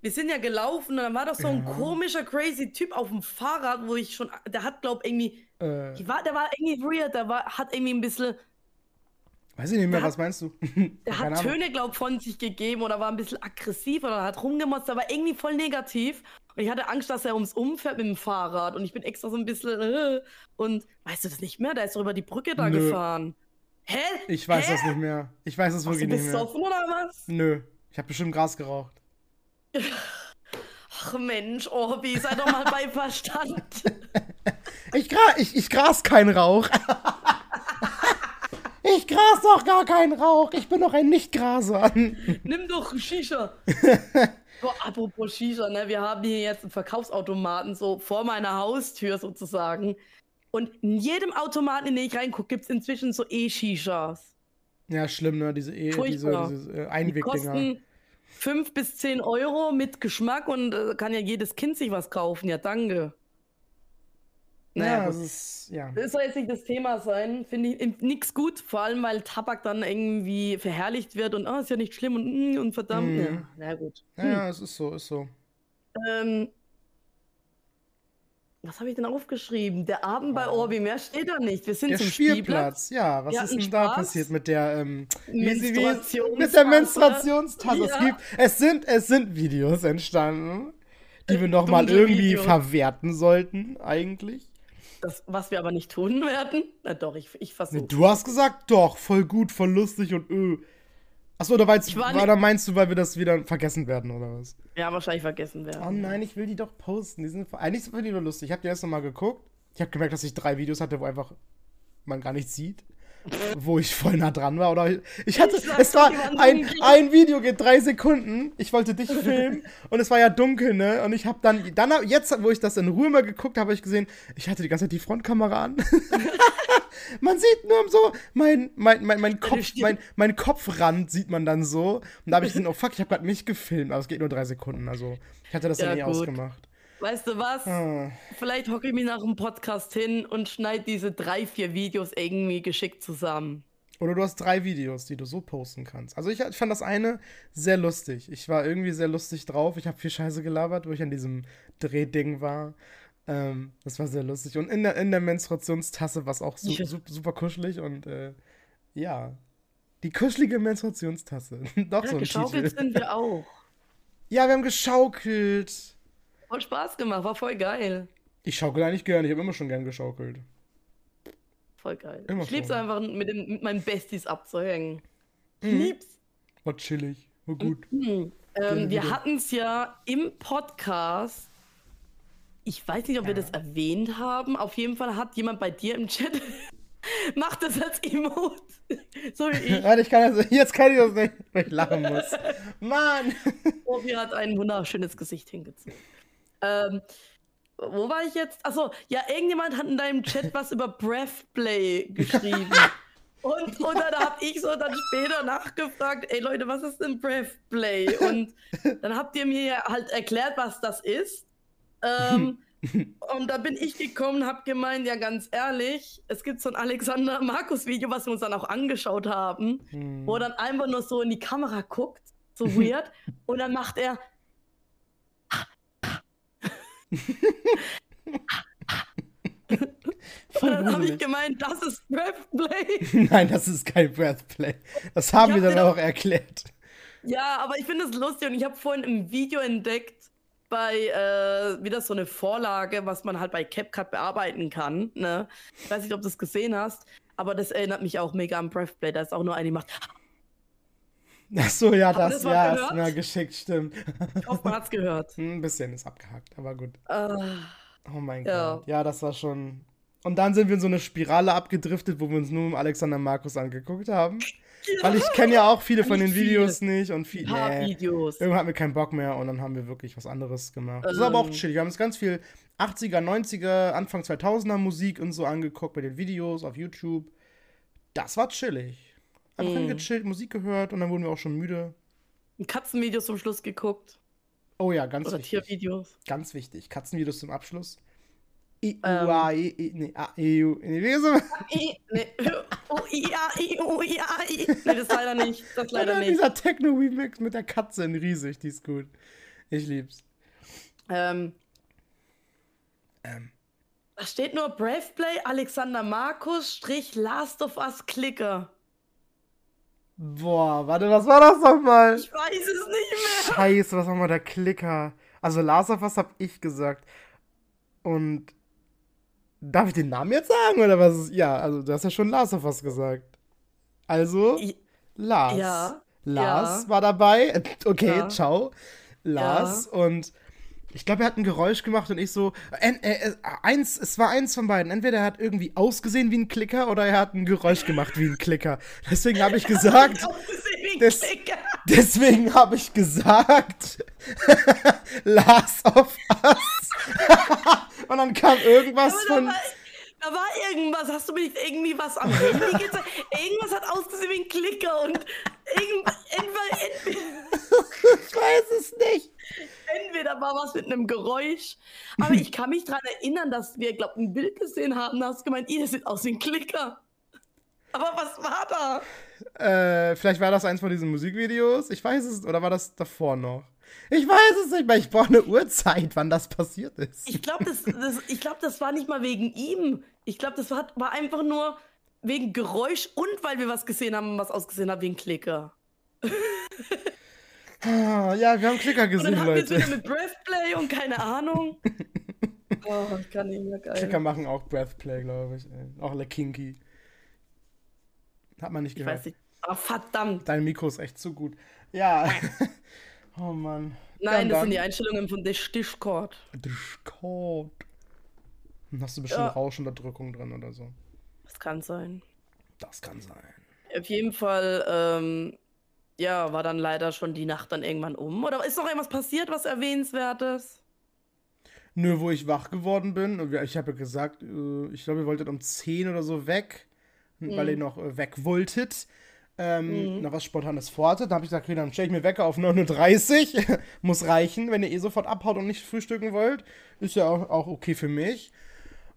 wir sind ja gelaufen und dann war doch so ein ja. komischer, crazy Typ auf dem Fahrrad, wo ich schon, der hat, glaub irgendwie, äh. war, der war irgendwie weird, der war, hat irgendwie ein bisschen. Weiß ich nicht mehr, was meinst du? der hat Töne, glaub von sich gegeben oder war ein bisschen aggressiv oder hat rumgemotzt, aber irgendwie voll negativ. Und ich hatte Angst, dass er ums umfährt mit dem Fahrrad und ich bin extra so ein bisschen, äh, und weißt du das nicht mehr? Da ist doch über die Brücke da Nö. gefahren. Hä? Ich weiß Hä? das nicht mehr. Ich weiß das wirklich nicht mehr. Bist du oder was? Nö. Ich habe bestimmt Gras geraucht. Ach Mensch, Orbi, sei doch mal bei Verstand. ich, gra ich, ich gras keinen Rauch. ich gras doch gar keinen Rauch. Ich bin doch ein Nicht-Graser. Nimm doch Shisha. Boah, apropos Shisha, ne? Wir haben hier jetzt einen Verkaufsautomaten so vor meiner Haustür sozusagen. Und in jedem Automaten, in den ich reingucke, gibt es inzwischen so E-Shishas. Ja, schlimm, ne? Diese, e diese, diese äh, Einwegdinger. Die kosten 5 bis 10 Euro mit Geschmack und äh, kann ja jedes Kind sich was kaufen. Ja, danke. Naja, ja, das ist, ja. Das soll jetzt nicht das Thema sein. Finde ich nichts gut, vor allem weil Tabak dann irgendwie verherrlicht wird und oh, ist ja nicht schlimm und, mm, und verdammt. Mm. Ja, na gut. Hm. Ja, es ist so, ist so. Ähm, was habe ich denn aufgeschrieben? Der Abend bei Orbi, mehr steht da nicht. Wir sind der zum Spielplatz. Spielplatz. Ja, was ist denn Spaß? da passiert mit der ähm, mit der Menstruationstasse? Ja. Es, gibt, es, sind, es sind Videos entstanden, die wir noch mal irgendwie Videos. verwerten sollten, eigentlich. Das, was wir aber nicht tun werden? Na doch, ich, ich versuche. du hast gesagt, doch, voll gut, voll lustig und öh. Achso, oder, war, war da meinst du, weil wir das wieder vergessen werden, oder was? Ja, wahrscheinlich vergessen werden. Oh nein, ich will die doch posten. Die sind, eigentlich sind die nur lustig. Ich habe die erst mal geguckt. Ich habe gemerkt, dass ich drei Videos hatte, wo einfach man gar nichts sieht wo ich voll nah dran war. Oder ich hatte, ich es war ein, ein Video geht drei Sekunden. Ich wollte dich filmen und es war ja dunkel, ne? Und ich habe dann, dann jetzt, wo ich das in Ruhe mal geguckt habe, habe ich gesehen, ich hatte die ganze Zeit die Frontkamera an. man sieht nur so mein, mein, mein, mein Kopf, mein, mein Kopfrand sieht man dann so. Und da habe ich gesehen, oh fuck, ich habe gerade mich gefilmt, aber es geht nur drei Sekunden. Also ich hatte das ja, ja nie ausgemacht. Weißt du was? Hm. Vielleicht hocke ich mich nach dem Podcast hin und schneide diese drei, vier Videos irgendwie geschickt zusammen. Oder du hast drei Videos, die du so posten kannst. Also ich, ich fand das eine sehr lustig. Ich war irgendwie sehr lustig drauf. Ich habe viel Scheiße gelabert, wo ich an diesem Drehding war. Ähm, das war sehr lustig. Und in der, in der Menstruationstasse war es auch su super, super kuschelig und äh, ja. Die kuschelige Menstruationstasse. Doch ja, so ein geschaukelt Titel. sind wir auch. Ja, wir haben geschaukelt. Voll Spaß gemacht, war voll geil. Ich schaukel eigentlich gerne, ich habe immer schon gern geschaukelt. Voll geil. Immer ich lieb's einfach, mit, den, mit meinen Besties abzuhängen. Ich mhm. lieb's. War chillig, war gut. Mhm. Ähm, wir hatten es ja im Podcast. Ich weiß nicht, ob ja. wir das erwähnt haben. Auf jeden Fall hat jemand bei dir im Chat Macht das als Emote. so wie ich. Warte, ich kann das, jetzt kann ich das nicht, weil ich lachen muss. Mann! Obi hat ein wunderschönes Gesicht hingezogen. Ähm, wo war ich jetzt? Achso, ja, irgendjemand hat in deinem Chat was über Breathplay geschrieben. Und, und dann habe ich so dann später nachgefragt, ey Leute, was ist denn Breathplay? Und dann habt ihr mir halt erklärt, was das ist. Ähm, und da bin ich gekommen, hab gemeint, ja ganz ehrlich, es gibt so ein Alexander Markus Video, was wir uns dann auch angeschaut haben, hm. wo er dann einfach nur so in die Kamera guckt, so weird, und dann macht er und dann habe ich gemeint, das ist Breathplay. Nein, das ist kein Breathplay. Das haben wir dann auch erklärt. Ja, aber ich finde es lustig und ich habe vorhin im Video entdeckt, bei äh, wieder so eine Vorlage, was man halt bei CapCut bearbeiten kann. Ne? Ich weiß nicht, ob du es gesehen hast, aber das erinnert mich auch mega an Breathplay. Da ist auch nur eine, die macht. Ach so, ja, das, das ja, ist mir geschickt, stimmt. Ich hoffe, man hat's gehört. Ein bisschen ist abgehackt, aber gut. Uh, oh mein ja. Gott. Ja, das war schon. Und dann sind wir in so eine Spirale abgedriftet, wo wir uns nur Alexander Markus angeguckt haben. Ja. Weil ich kenne ja auch viele von den Videos viel. nicht und viele. Nee, Videos. Irgendwann hatten wir keinen Bock mehr und dann haben wir wirklich was anderes gemacht. Ähm. Das ist aber auch ähm. chill. Wir haben uns ganz viel 80er, 90er, Anfang 2000er Musik und so angeguckt bei den Videos auf YouTube. Das war chillig. Einfach mm. gechillt, Musik gehört und dann wurden wir auch schon müde. Katzenvideos zum Schluss geguckt. Oh ja, ganz Oder wichtig. Tiervideos. Ganz wichtig. Katzenvideos zum Abschluss. I, U, A, I, I, nee, A, E, U, nee, wie ist es? I, nee, U, I, A, I, U, I, A, I. Nee, das leider nicht. Das leider Oder nicht. Dieser Techno-Remix mit der Katze in riesig, die ist gut. Ich lieb's. Ähm. Ähm. Da steht nur Brave Play, Alexander Markus, Strich Last of Us Clicker. Boah, warte, was war das nochmal? Ich weiß es nicht mehr. Scheiße, was war mal der Klicker? Also Last of Us hab ich gesagt. Und Darf ich den Namen jetzt sagen oder was? Ja, also du hast ja schon Lars auf was gesagt. Also, ich, Lars. Ja. Lars ja. war dabei. Okay, ja. ciao. Lars. Und ich glaube, er hat ein Geräusch gemacht und ich so. Äh, äh, eins, es war eins von beiden. Entweder er hat irgendwie ausgesehen wie ein Klicker oder er hat ein Geräusch gemacht wie ein Klicker. Deswegen habe ich gesagt. Des, deswegen habe ich gesagt. Lars of Us. Und dann kam irgendwas von. War, da war irgendwas. Hast du mir nicht irgendwie was am Handy gezeigt? irgendwas hat ausgesehen wie ein Klicker und irgend, entweder, Ich weiß es nicht. Entweder war was mit einem Geräusch. Aber ich kann mich daran erinnern, dass wir, glaube ein Bild gesehen haben. Da hast du gemeint, ihr sieht aus wie ein Klicker. Aber was war da? Äh, vielleicht war das eins von diesen Musikvideos. Ich weiß es. Oder war das davor noch? Ich weiß es nicht mehr. Ich brauche eine Uhrzeit, wann das passiert ist. Ich glaube, das, das, glaub, das war nicht mal wegen ihm. Ich glaube, das war, war einfach nur wegen Geräusch und weil wir was gesehen haben, was ausgesehen hat wie ein Klicker. Ah, ja, wir haben Klicker gesehen, und dann Leute. Wieder mit Breathplay und keine Ahnung. oh, ich kann nicht mehr geil. Klicker machen auch Breathplay, glaube ich. Auch Le Kinky. Hat man nicht gehört. Ich weiß nicht. Oh, verdammt. Dein Mikro ist echt zu gut. Ja. Oh Mann. Nein, das sind die Einstellungen von Discord. Discord. Dann hast du bestimmt ja. Rauschunterdrückung drin oder so. Das kann sein. Das kann sein. Auf jeden Fall, ähm, ja, war dann leider schon die Nacht dann irgendwann um. Oder ist noch irgendwas passiert, was erwähnenswertes? Nö, wo ich wach geworden bin. Ich habe ja gesagt, äh, ich glaube, ihr wolltet um 10 oder so weg, mhm. weil ihr noch äh, weg wolltet ähm, mhm. noch was Spontanes vorhatte. Da habe ich gesagt, okay, dann stelle ich mir Wecker auf 9.30 Uhr. Muss reichen, wenn ihr eh sofort abhaut und nicht frühstücken wollt. Ist ja auch, auch okay für mich.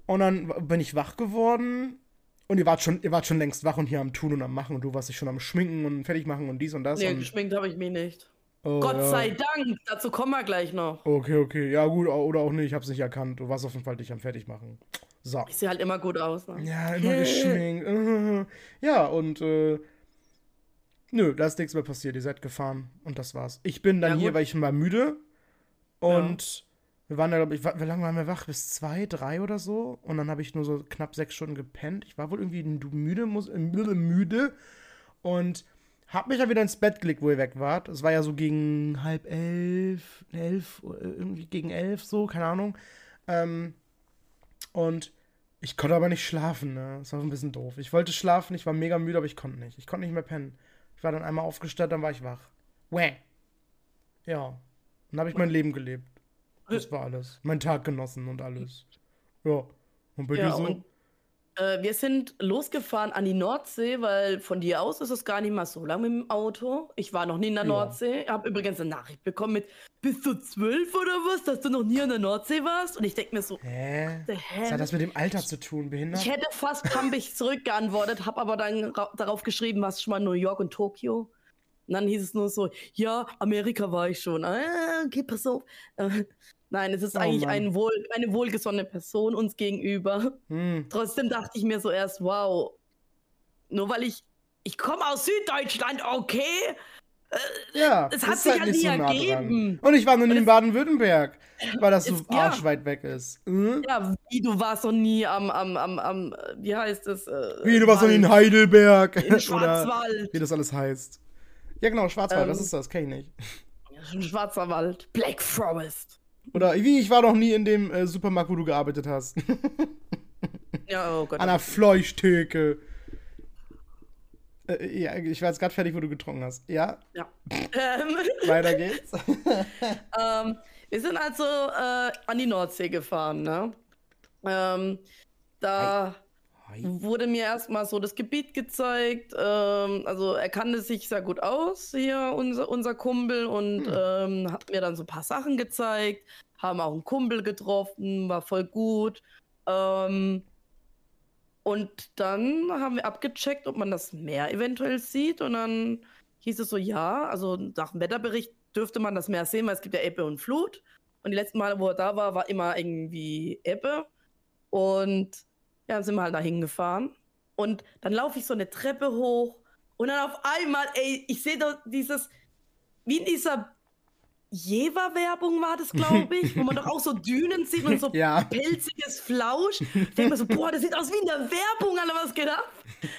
Und dann bin ich wach geworden. Und ihr wart, schon, ihr wart schon längst wach und hier am Tun und am Machen. Und du warst dich schon am Schminken und fertig machen und dies und das. Nee, und geschminkt habe ich mich nicht. Oh, Gott ja. sei Dank, dazu kommen wir gleich noch. Okay, okay. Ja, gut, oder auch nicht, ich hab's nicht erkannt. Du warst auf jeden Fall dich am Fertigmachen. So. Ich sehe halt immer gut aus. Ne? Ja, immer geschminkt. ja, und äh, Nö, da ist nichts mehr passiert. Ihr seid gefahren und das war's. Ich bin dann ja, hier, weil ich war müde. Und ja. wir waren da, glaube ich, wie lange waren wir wach? Bis zwei, drei oder so. Und dann habe ich nur so knapp sechs Stunden gepennt. Ich war wohl irgendwie müde, muss, äh, müde. Und hab mich dann wieder ins Bett gelegt, wo ihr weg wart. Es war ja so gegen halb elf, elf, äh, irgendwie gegen elf, so, keine Ahnung. Ähm, und ich konnte aber nicht schlafen, ne? Das war ein bisschen doof. Ich wollte schlafen, ich war mega müde, aber ich konnte nicht. Ich konnte nicht mehr pennen. Ich war dann einmal aufgestellt, dann war ich wach. Wäh. Ja. Dann habe ich mein Leben gelebt. Das war alles. Mein Tag genossen und alles. Ja. Und bei ja, dir so? Äh, wir sind losgefahren an die Nordsee, weil von dir aus ist es gar nicht mal so lange mit dem Auto. Ich war noch nie in der ja. Nordsee. Ich habe übrigens eine Nachricht bekommen mit, bist du zwölf oder was, dass du noch nie an der Nordsee warst? Und ich denke mir so, hä? hä? Was hat das mit dem Alter zu tun, behindert? Ich hätte fast pampig zurückgeantwortet, habe aber dann darauf geschrieben, was schon mal New York und Tokio. Und dann hieß es nur so, ja, Amerika war ich schon. Ah, okay, pass auf. Nein, es ist oh, eigentlich ein wohl, eine wohlgesonnene Person uns gegenüber. Hm. Trotzdem dachte ich mir so erst, wow, nur weil ich, ich komme aus Süddeutschland, okay. Äh, ja, es hat sich halt ja nie so ergeben. Und ich war nie in Baden-Württemberg, weil das so ist, arschweit ja. weg ist. Mhm. Ja, wie du warst noch nie am, am, am, am wie heißt es? Äh, wie du warst noch nie in Heidelberg. In Schwarzwald. Wie das alles heißt. Ja, genau, Schwarzwald, ähm, das ist das, kenn ich nicht. Schwarzer Wald, Black Forest. Oder wie, ich war doch nie in dem äh, Supermarkt, wo du gearbeitet hast. ja, oh Gott. An der Fleischtheke. Äh, ja, ich war jetzt gerade fertig, wo du getrunken hast. Ja? Ja. Ähm, Weiter geht's. ähm, wir sind also äh, an die Nordsee gefahren, ne? Ähm, da Hi. Wurde mir erstmal so das Gebiet gezeigt. Ähm, also er kannte sich sehr gut aus, hier unser, unser Kumpel, und hm. ähm, hat mir dann so ein paar Sachen gezeigt. Haben auch einen Kumpel getroffen, war voll gut. Ähm, und dann haben wir abgecheckt, ob man das Meer eventuell sieht. Und dann hieß es so, ja, also nach dem Wetterbericht dürfte man das Meer sehen, weil es gibt ja Ebbe und Flut. Und die letzten Male, wo er da war, war immer irgendwie Ebbe. Und ja, dann sind wir halt da hingefahren. Und dann laufe ich so eine Treppe hoch. Und dann auf einmal, ey, ich sehe da dieses, wie in dieser Jever-Werbung war das, glaube ich, wo man doch auch so Dünen sieht und so ja. pelziges Flausch. Ich denke mir so, boah, das sieht aus wie in der Werbung, Alter, was geht ab?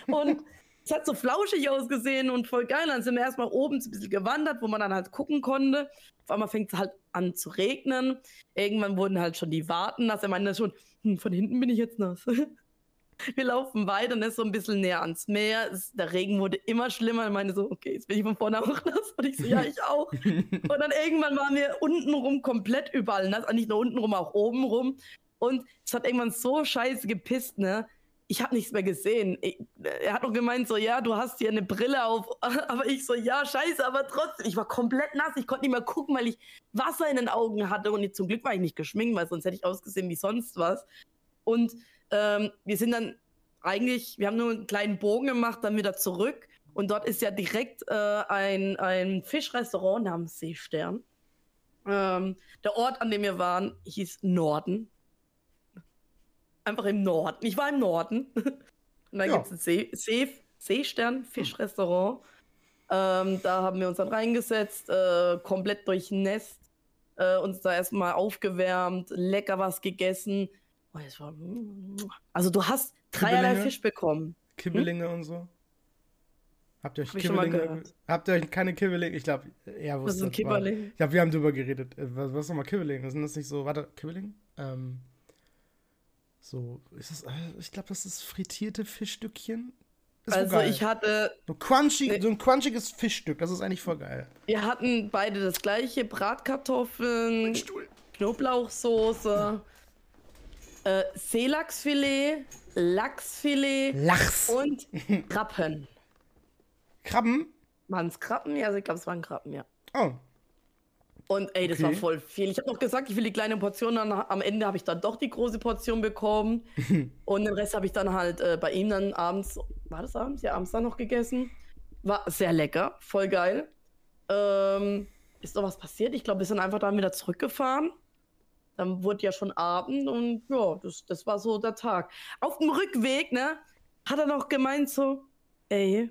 Und es hat so flauschig ausgesehen und voll geil. Dann sind wir erstmal oben ein bisschen gewandert, wo man dann halt gucken konnte. Auf einmal fängt es halt an zu regnen. Irgendwann wurden halt schon die Warten nass. Er meinte schon, hm, von hinten bin ich jetzt nass. wir laufen weiter und ist so ein bisschen näher ans Meer. Es, der Regen wurde immer schlimmer. Ich meine so, okay, jetzt bin ich von vorne auch nass. Und ich so, ja, ich auch. und dann irgendwann waren wir untenrum komplett überall nass. Nicht nur untenrum, auch obenrum. Und es hat irgendwann so scheiße gepisst, ne? Ich habe nichts mehr gesehen. Ich, er hat noch gemeint, so, ja, du hast hier eine Brille auf. Aber ich so, ja, scheiße, aber trotzdem. Ich war komplett nass. Ich konnte nicht mehr gucken, weil ich Wasser in den Augen hatte. Und zum Glück war ich nicht geschminkt, weil sonst hätte ich ausgesehen wie sonst was. Und ähm, wir sind dann eigentlich, wir haben nur einen kleinen Bogen gemacht, dann wieder zurück. Und dort ist ja direkt äh, ein, ein Fischrestaurant namens Seestern. Ähm, der Ort, an dem wir waren, hieß Norden. Einfach im Norden. Ich war im Norden. Und dann ja. gibt es ein See, See, Seestern Fischrestaurant. Ähm, da haben wir uns dann reingesetzt, äh, komplett durchnässt, äh, uns da erstmal aufgewärmt, lecker was gegessen. Oh, war, also du hast dreierlei Fisch bekommen. Kibbelinge hm? und so. Habt ihr euch Hab Kibbelinge? Habt ihr euch keine Kibbelinge? Ich glaube, er wusste. Was ist ein Kibbeling? Ich glaube, wir haben drüber geredet. Äh, was, was ist nochmal Kibbeling? Sind das nicht so, warte, Kibbeling? Ähm, so, ist das, äh, ich glaube, das ist frittierte Fischstückchen. Ist also ich hatte. So, crunchy, ne, so ein crunchiges Fischstück, das ist eigentlich voll geil. Wir hatten beide das gleiche: Bratkartoffeln, Knoblauchsoße, äh, Seelachsfilet, Lachsfilet Lachs. und Krabben. Krabben? Waren es Krabben? Ja, also ich glaube, es waren Krabben, ja. Oh. Und ey, das okay. war voll viel. Ich habe noch gesagt, ich will die kleine Portion, dann am Ende habe ich dann doch die große Portion bekommen. und den Rest habe ich dann halt äh, bei ihm dann abends, war das abends? Ja, abends dann noch gegessen. War sehr lecker, voll geil. Ähm, ist doch was passiert? Ich glaube, wir sind einfach dann wieder zurückgefahren. Dann wurde ja schon Abend und ja, das, das war so der Tag. Auf dem Rückweg, ne, hat er noch gemeint so, ey,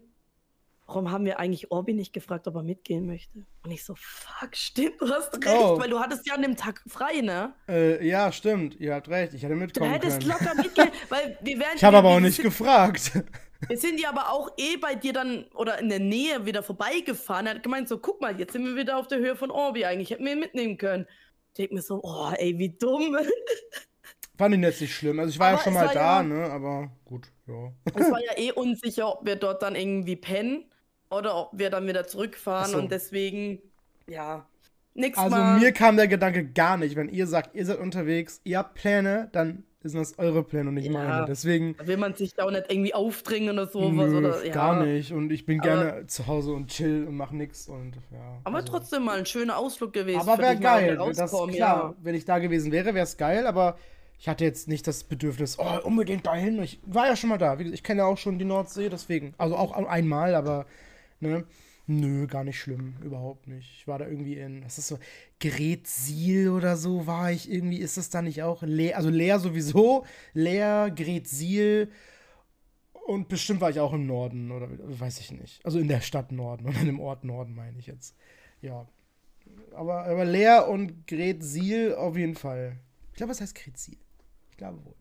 warum haben wir eigentlich Orbi nicht gefragt, ob er mitgehen möchte? Und ich so, fuck, stimmt, du hast recht, oh. weil du hattest ja an dem Tag frei, ne? Äh, ja, stimmt, ihr habt recht, ich hätte mitkommen können. Du hättest können. locker mitgehen, weil wir werden... Ich habe aber auch nicht gefragt. Wir sind ja aber auch eh bei dir dann oder in der Nähe wieder vorbeigefahren. Er hat gemeint so, guck mal, jetzt sind wir wieder auf der Höhe von Orbi. Eigentlich hätten wir ihn mitnehmen können denke mir so, oh, ey, wie dumm. Fand ihn jetzt nicht schlimm. Also ich war aber ja schon mal da, ja, ne? Aber gut, ja. Es war ja eh unsicher, ob wir dort dann irgendwie pennen oder ob wir dann wieder zurückfahren so. und deswegen, ja. Nix also mal. mir kam der Gedanke gar nicht. Wenn ihr sagt, ihr seid unterwegs, ihr habt Pläne, dann sind das eure Pläne und nicht ja, meine. Deswegen. will man sich da auch nicht irgendwie aufdringen oder sowas. Nö, oder, ja. Gar nicht. Und ich bin aber, gerne zu Hause und chill und mach nix. Und, ja, aber also. trotzdem mal ein schöner Ausflug gewesen. Aber wäre geil. Das, klar, ja. wenn ich da gewesen wäre, wäre es geil. Aber ich hatte jetzt nicht das Bedürfnis, oh, unbedingt dahin. Ich war ja schon mal da. Ich kenne ja auch schon die Nordsee, deswegen. Also auch einmal, aber. Ne? Nö, gar nicht schlimm, überhaupt nicht. Ich war da irgendwie in, was ist so, Gretzil oder so war ich irgendwie, ist das da nicht auch? Leer, also leer sowieso, leer, Gretzil und bestimmt war ich auch im Norden oder weiß ich nicht. Also in der Stadt Norden oder im Ort Norden meine ich jetzt. Ja. Aber, aber Leer und Gretzil auf jeden Fall. Ich glaube, was heißt Gretzil? Ich glaube wohl.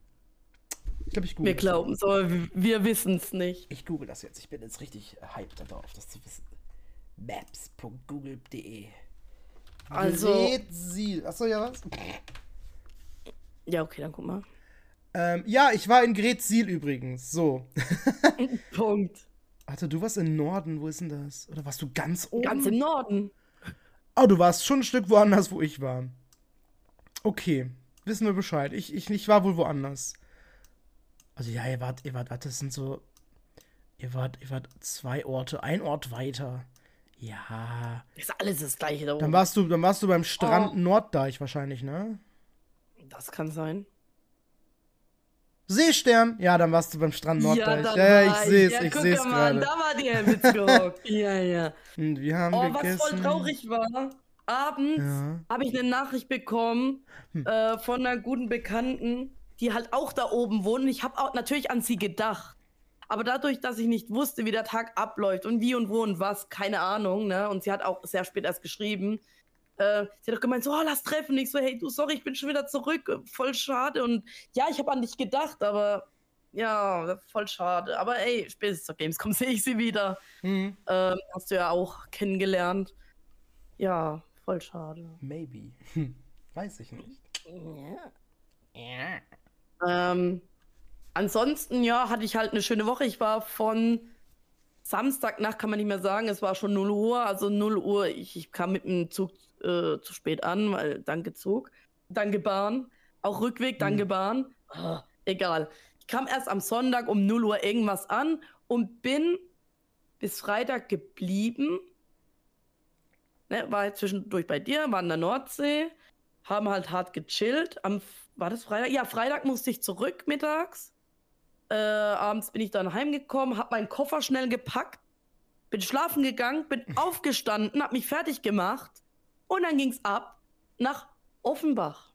Ich glaube, ich google Wir glauben so, wir wissen es nicht. Ich google das jetzt. Ich bin jetzt richtig hyped darauf, das zu wissen maps.google.de. Also. Gretzil. Achso, ja, was? Ja, okay, dann guck mal. Ähm, ja, ich war in Gretzil übrigens. So. Punkt. Warte, du warst im Norden, wo ist denn das? Oder warst du ganz oben? Ganz im Norden. Oh, du warst schon ein Stück woanders, wo ich war. Okay, wissen wir Bescheid. Ich, ich, ich war wohl woanders. Also ja, ihr wart, ihr wart, warte, das sind so. Ihr wart, ihr wart zwei Orte, ein Ort weiter. Ja. Ist alles das gleiche da oben. Dann warst du, dann warst du beim Strand oh. Norddeich wahrscheinlich, ne? Das kann sein. Seestern. Ja, dann warst du beim Strand Norddeich. Ja, ja ich sehe es, ja, ich sehe es gerade. Da war die Witz ja, ja. Und wir haben oh, gegessen. was voll traurig war. Abends ja. habe ich eine Nachricht bekommen hm. äh, von einer guten Bekannten, die halt auch da oben wohnt. Ich habe auch natürlich an sie gedacht. Aber dadurch, dass ich nicht wusste, wie der Tag abläuft und wie und wo und was, keine Ahnung, ne? Und sie hat auch sehr spät erst geschrieben, äh, sie hat doch gemeint, so, oh, lass treffen. Ich so, hey, du, sorry, ich bin schon wieder zurück. Voll schade. Und ja, ich habe an dich gedacht, aber ja, voll schade. Aber ey, spätestens zur Gamescom sehe ich sie wieder. Mhm. Ähm, hast du ja auch kennengelernt. Ja, voll schade. Maybe. Weiß ich nicht. Ja. Ja. Ähm, ansonsten, ja, hatte ich halt eine schöne Woche. Ich war von Samstagnacht, kann man nicht mehr sagen, es war schon 0 Uhr, also 0 Uhr. Ich, ich kam mit dem Zug äh, zu spät an, weil danke Zug, danke Bahn, auch Rückweg, danke mhm. Bahn. Oh, egal. Ich kam erst am Sonntag um 0 Uhr irgendwas an und bin bis Freitag geblieben. Ne, war zwischendurch bei dir, war in der Nordsee, haben halt hart gechillt. Am, war das Freitag? Ja, Freitag musste ich zurück mittags. Äh, abends bin ich dann heimgekommen, hab meinen Koffer schnell gepackt, bin schlafen gegangen, bin aufgestanden, hab mich fertig gemacht und dann ging's ab nach Offenbach.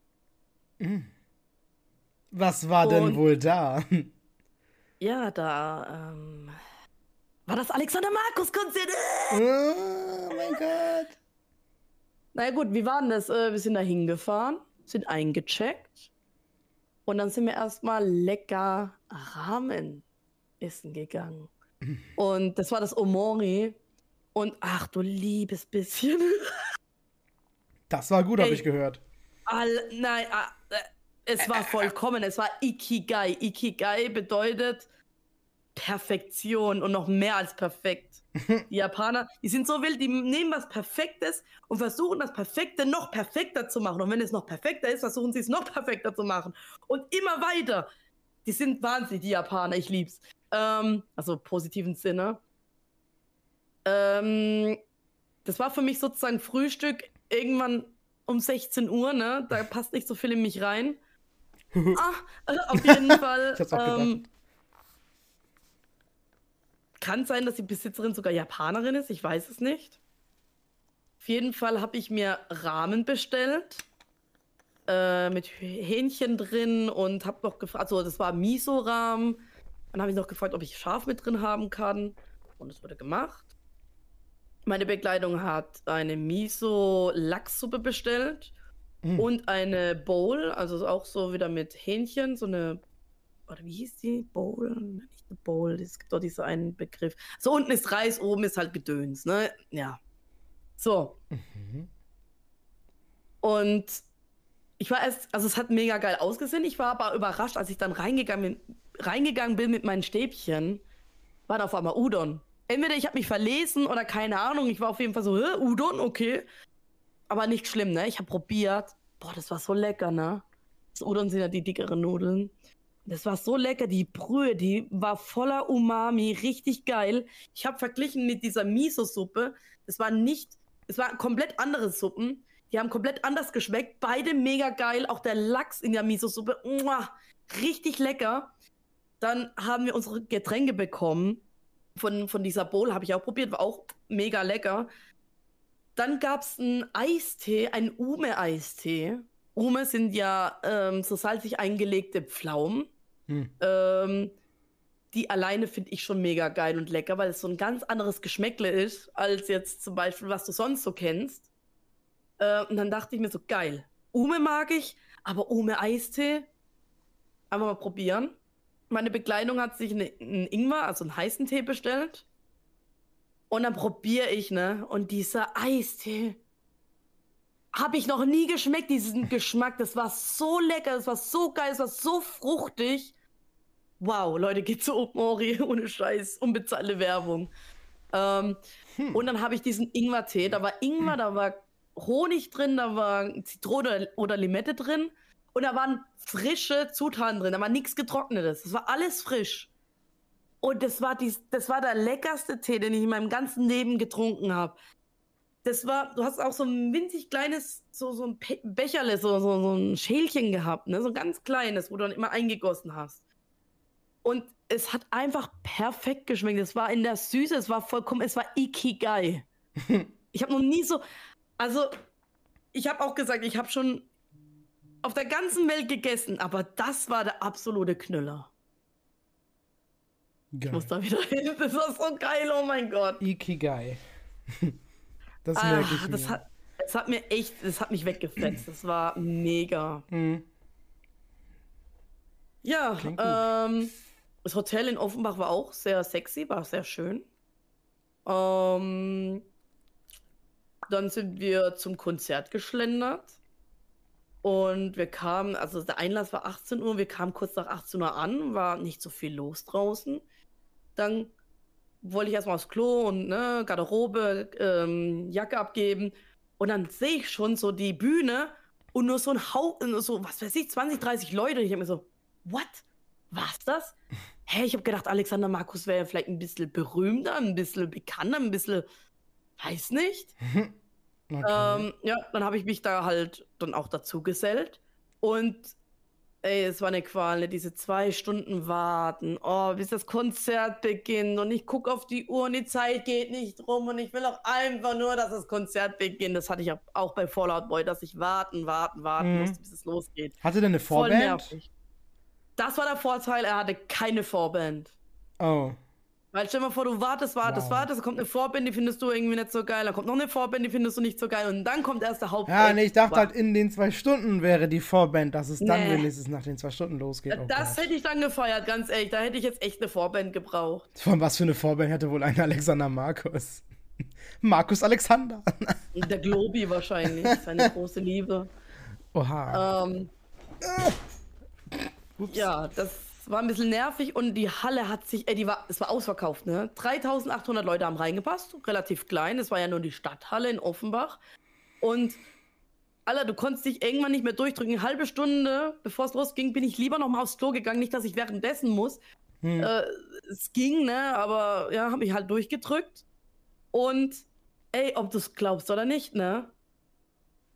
Mhm. Was war und, denn wohl da? Ja, da ähm, war das Alexander Markus Konzert. Oh mein Gott. Na gut, wie war denn das? Äh, wir sind da hingefahren, sind eingecheckt und dann sind wir erstmal lecker Ramen essen gegangen. Mhm. Und das war das Omori. Und ach du liebes bisschen. Das war gut, habe ich gehört. All, nein, ah, äh, es war vollkommen. Es war Ikigai. Ikigai bedeutet Perfektion und noch mehr als perfekt. Die Japaner, die sind so wild, die nehmen was Perfektes und versuchen das Perfekte noch perfekter zu machen. Und wenn es noch perfekter ist, versuchen sie es noch perfekter zu machen. Und immer weiter. Die sind wahnsinnig, die Japaner. Ich lieb's. Ähm, also positiven Sinne. Ähm, das war für mich sozusagen Frühstück irgendwann um 16 Uhr, ne? Da passt nicht so viel in mich rein. ah, also auf jeden Fall. ich hab's auch ähm, gedacht. Kann sein, dass die Besitzerin sogar Japanerin ist, ich weiß es nicht. Auf jeden Fall habe ich mir Rahmen bestellt. Äh, mit Hähnchen drin und habe noch gefragt, also das war Miso-Rahmen. Dann habe ich noch gefragt, ob ich Schaf mit drin haben kann. Und es wurde gemacht. Meine Begleitung hat eine Miso-Lachssuppe bestellt mhm. und eine Bowl, also auch so wieder mit Hähnchen, so eine, oder wie hieß die? Bowl? Nicht eine Bowl, es gibt doch diesen einen Begriff. So unten ist Reis, oben ist halt Gedöns, ne? Ja. So. Mhm. Und ich war erst, also es hat mega geil ausgesehen. Ich war aber überrascht, als ich dann reingegangen bin, reingegangen bin mit meinen Stäbchen, war da auf einmal Udon entweder ich habe mich verlesen oder keine Ahnung. Ich war auf jeden Fall so, Hä, Udon, okay. Aber nicht schlimm, ne? Ich habe probiert. Boah, das war so lecker, ne? Das Udon sind ja die dickeren Nudeln. Das war so lecker, die Brühe, die war voller Umami, richtig geil. Ich habe verglichen mit dieser Miso-Suppe. Das war nicht, es waren komplett andere Suppen. Die haben komplett anders geschmeckt. Beide mega geil. Auch der Lachs in der Miso-Suppe, richtig lecker. Dann haben wir unsere Getränke bekommen von, von dieser Bowl habe ich auch probiert, war auch mega lecker. Dann gab es einen Eistee, einen Ume-Eistee. Ume sind ja ähm, so salzig eingelegte Pflaumen. Hm. Ähm, die alleine finde ich schon mega geil und lecker, weil es so ein ganz anderes Geschmäckle ist, als jetzt zum Beispiel, was du sonst so kennst. Äh, und dann dachte ich mir so, geil. Ume mag ich, aber Ume Eistee, einfach mal probieren meine Bekleidung hat sich einen Ingwer, also einen heißen Tee bestellt. Und dann probiere ich, ne? Und dieser Eistee habe ich noch nie geschmeckt, diesen Geschmack. Das war so lecker, das war so geil, das war so fruchtig. Wow, Leute, geht zu Mori ohne Scheiß, unbezahlte Werbung. Ähm, hm. Und dann habe ich diesen Ingwer-Tee, da war Ingwer, da war Honig drin, da war Zitrone oder Limette drin und da waren frische Zutaten drin, da war nichts getrocknetes. Das war alles frisch. Und das war, dies, das war der leckerste Tee, den ich in meinem ganzen Leben getrunken habe. Das war, du hast auch so ein winzig kleines, so, so ein Becherle, so, so, so ein Schälchen gehabt, ne? so ein ganz kleines, wo du dann immer eingegossen hast. Und es hat einfach perfekt geschmeckt. Es war in der Süße, es war vollkommen, es war Ikigai. ich habe noch nie so, also ich habe auch gesagt, ich habe schon auf der ganzen Welt gegessen, aber das war der absolute Knüller. Geil. Ich muss da wieder hin. Das war so geil, oh mein Gott. Ikigai. das ah, merke ich mir. Das hat, das hat mir echt, das hat mich weggefetzt. Das war mega. Mhm. Ja, ähm, das Hotel in Offenbach war auch sehr sexy, war sehr schön. Ähm, dann sind wir zum Konzert geschlendert. Und wir kamen, also der Einlass war 18 Uhr, wir kamen kurz nach 18 Uhr an, war nicht so viel los draußen. Dann wollte ich erstmal aufs Klo und ne, Garderobe, ähm, Jacke abgeben. Und dann sehe ich schon so die Bühne und nur so ein Haufen, so, was weiß ich, 20, 30 Leute. Und ich habe mir so, what? Was das? Hä, ich habe gedacht, Alexander Markus wäre vielleicht ein bisschen berühmter, ein bisschen bekannter, ein bisschen, weiß nicht. Okay. Ähm, ja, dann habe ich mich da halt dann auch dazu gesellt. Und ey, es war eine Qual, ne? diese zwei Stunden warten, oh, bis das Konzert beginnt und ich gucke auf die Uhr und die Zeit geht nicht rum und ich will auch einfach nur, dass das Konzert beginnt. Das hatte ich auch bei Fallout Boy, dass ich warten, warten, warten mhm. musste, bis es losgeht. Hatte der eine Vorband? Das war der Vorteil, er hatte keine Vorband. Oh. Weil stell dir mal vor, du wartest, wartest, wow. wartest, kommt eine Vorband, die findest du irgendwie nicht so geil, dann kommt noch eine Vorband, die findest du nicht so geil und dann kommt erst der Hauptband. Ja, nee, ich dachte halt, in den zwei Stunden wäre die Vorband, dass es dann nee. wenigstens nach den zwei Stunden losgeht. Oh das hätte ich dann gefeiert, ganz ehrlich. Da hätte ich jetzt echt eine Vorband gebraucht. Von was für eine Vorband hätte wohl ein Alexander Markus? Markus Alexander. Der Globi wahrscheinlich, seine große Liebe. Oha. Ähm, ja, das war ein bisschen nervig und die Halle hat sich, äh, die war, es war ausverkauft, ne? 3800 Leute haben reingepasst, relativ klein. Es war ja nur die Stadthalle in Offenbach. Und, Alter, du konntest dich irgendwann nicht mehr durchdrücken. Eine halbe Stunde, bevor es losging, bin ich lieber noch mal aufs Klo gegangen. Nicht, dass ich währenddessen muss. Hm. Äh, es ging, ne? Aber ja, habe ich halt durchgedrückt. Und, ey, ob du es glaubst oder nicht, ne?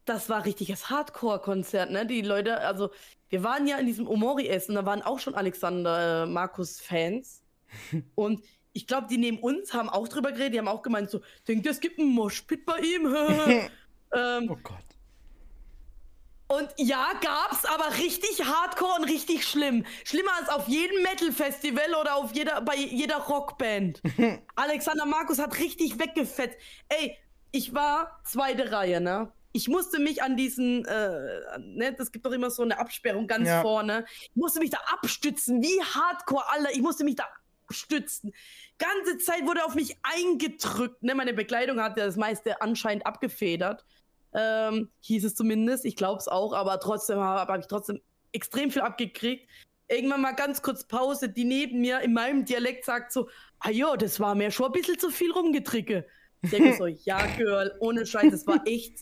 das war richtiges Hardcore-Konzert, ne? Die Leute, also wir waren ja in diesem Omori-Essen, da waren auch schon Alexander äh, Markus-Fans. und ich glaube, die neben uns haben auch drüber geredet, die haben auch gemeint, so, denkt ihr, es gibt einen Moshpit bei ihm? ähm, oh Gott. Und ja, gab's, aber richtig hardcore und richtig schlimm. Schlimmer als auf jedem Metal-Festival oder auf jeder, bei jeder Rockband. Alexander Markus hat richtig weggefetzt. Ey, ich war zweite Reihe, ne? Ich musste mich an diesen, äh, ne, das gibt doch immer so eine Absperrung ganz ja. vorne. Ich musste mich da abstützen, wie hardcore, Alter. Ich musste mich da abstützen. Ganze Zeit wurde auf mich eingedrückt. Ne? Meine Bekleidung hat ja das meiste anscheinend abgefedert. Ähm, hieß es zumindest. Ich glaube es auch, aber trotzdem habe hab ich trotzdem extrem viel abgekriegt. Irgendwann mal ganz kurz Pause, die neben mir in meinem Dialekt sagt so, ah jo, das war mir schon ein bisschen zu viel rumgetricke. Ich denke so, ja, Girl, ohne Scheiß, das war echt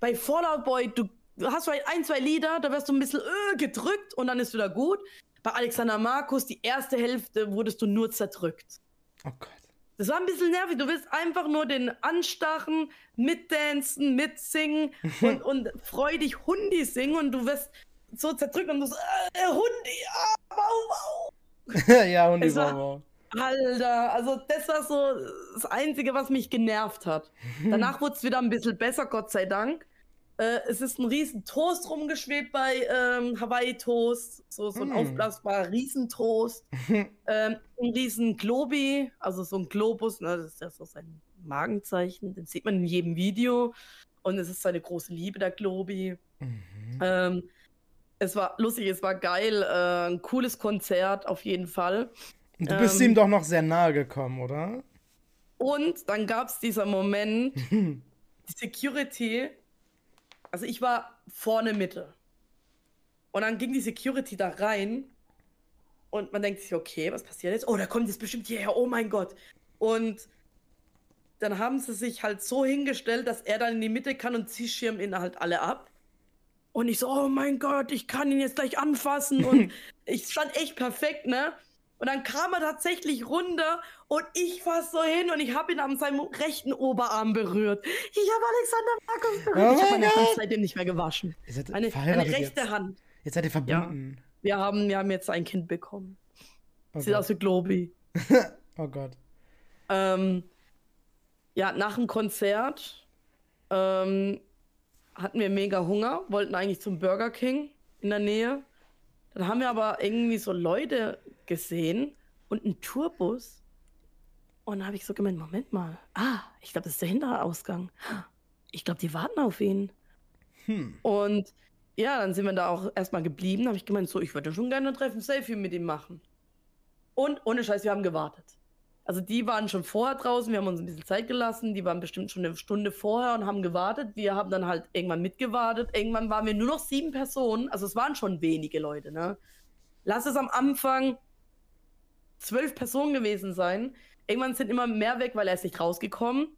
bei Fallout Boy, du hast vielleicht ein, zwei Lieder, da wirst du ein bisschen äh, gedrückt und dann ist wieder gut. Bei Alexander Markus, die erste Hälfte, wurdest du nur zerdrückt. Oh Gott. Das war ein bisschen nervig. Du willst einfach nur den anstachen, mitdancen, mitsingen und, und freudig Hundi singen und du wirst so zerdrückt und du so, äh, Hundi, ah, wow, wow. ja, Hundi, wow, wow. Alter, also das war so das Einzige, was mich genervt hat. Danach wurde es wieder ein bisschen besser, Gott sei Dank. Äh, es ist ein riesen Toast rumgeschwebt bei ähm, Hawaii Toast, so, so ein mm. aufblasbarer Riesentoast. ähm, ein riesen Globi, also so ein Globus, ne, das ist ja so sein Magenzeichen, den sieht man in jedem Video. Und es ist seine große Liebe, der Globi. Mhm. Ähm, es war lustig, es war geil, äh, ein cooles Konzert auf jeden Fall. Du bist ähm, ihm doch noch sehr nahe gekommen, oder? Und dann gab es dieser Moment, die Security, also ich war vorne Mitte. Und dann ging die Security da rein Und man denkt sich, okay, was passiert jetzt? Oh, da kommt jetzt bestimmt hierher, oh mein Gott. Und dann haben sie sich halt so hingestellt, dass er dann in die Mitte kann und sie schirmen ihn halt alle ab. Und ich so, oh mein Gott, ich kann ihn jetzt gleich anfassen. Und ich stand echt perfekt, ne? Und dann kam er tatsächlich runter und ich war so hin und ich habe ihn an seinem rechten Oberarm berührt. Ich habe Alexander Markus berührt. Oh ich habe meine Hand seitdem nicht mehr gewaschen. Eine, eine rechte jetzt. Hand. Jetzt seid ihr verbunden. Ja. Wir, haben, wir haben jetzt ein Kind bekommen. Oh Sieht Gott. aus wie Globi. oh Gott. Ähm, ja, nach dem Konzert ähm, hatten wir mega Hunger, wollten eigentlich zum Burger King in der Nähe. Dann haben wir aber irgendwie so Leute gesehen und einen Tourbus. Und dann habe ich so gemeint, Moment mal. Ah, ich glaube, das ist der hintere Ausgang. Ich glaube, die warten auf ihn. Hm. Und ja, dann sind wir da auch erstmal geblieben. habe ich gemeint, so, ich würde schon gerne ein Treffen Selfie mit ihm machen. Und ohne Scheiß, wir haben gewartet. Also die waren schon vorher draußen, wir haben uns ein bisschen Zeit gelassen, die waren bestimmt schon eine Stunde vorher und haben gewartet. Wir haben dann halt irgendwann mitgewartet. Irgendwann waren wir nur noch sieben Personen, also es waren schon wenige Leute, ne? Lass es am Anfang zwölf Personen gewesen sein. Irgendwann sind immer mehr weg, weil er ist nicht rausgekommen.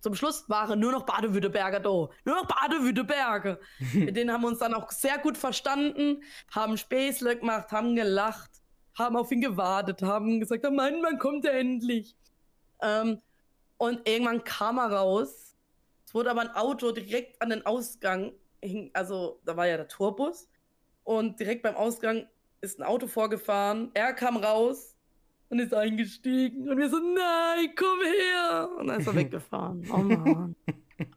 Zum Schluss waren nur noch Badewüdeberger da. Nur noch Badewüdeberger. Mit denen haben wir uns dann auch sehr gut verstanden, haben Späßle gemacht, haben gelacht, haben auf ihn gewartet, haben gesagt, oh Mann, wann kommt er endlich? Ähm, und irgendwann kam er raus. Es wurde aber ein Auto direkt an den Ausgang, hing, also da war ja der Tourbus. Und direkt beim Ausgang ist ein Auto vorgefahren. Er kam raus, und ist eingestiegen. Und wir so, nein, komm her. Und dann ist er weggefahren. Oh Mann.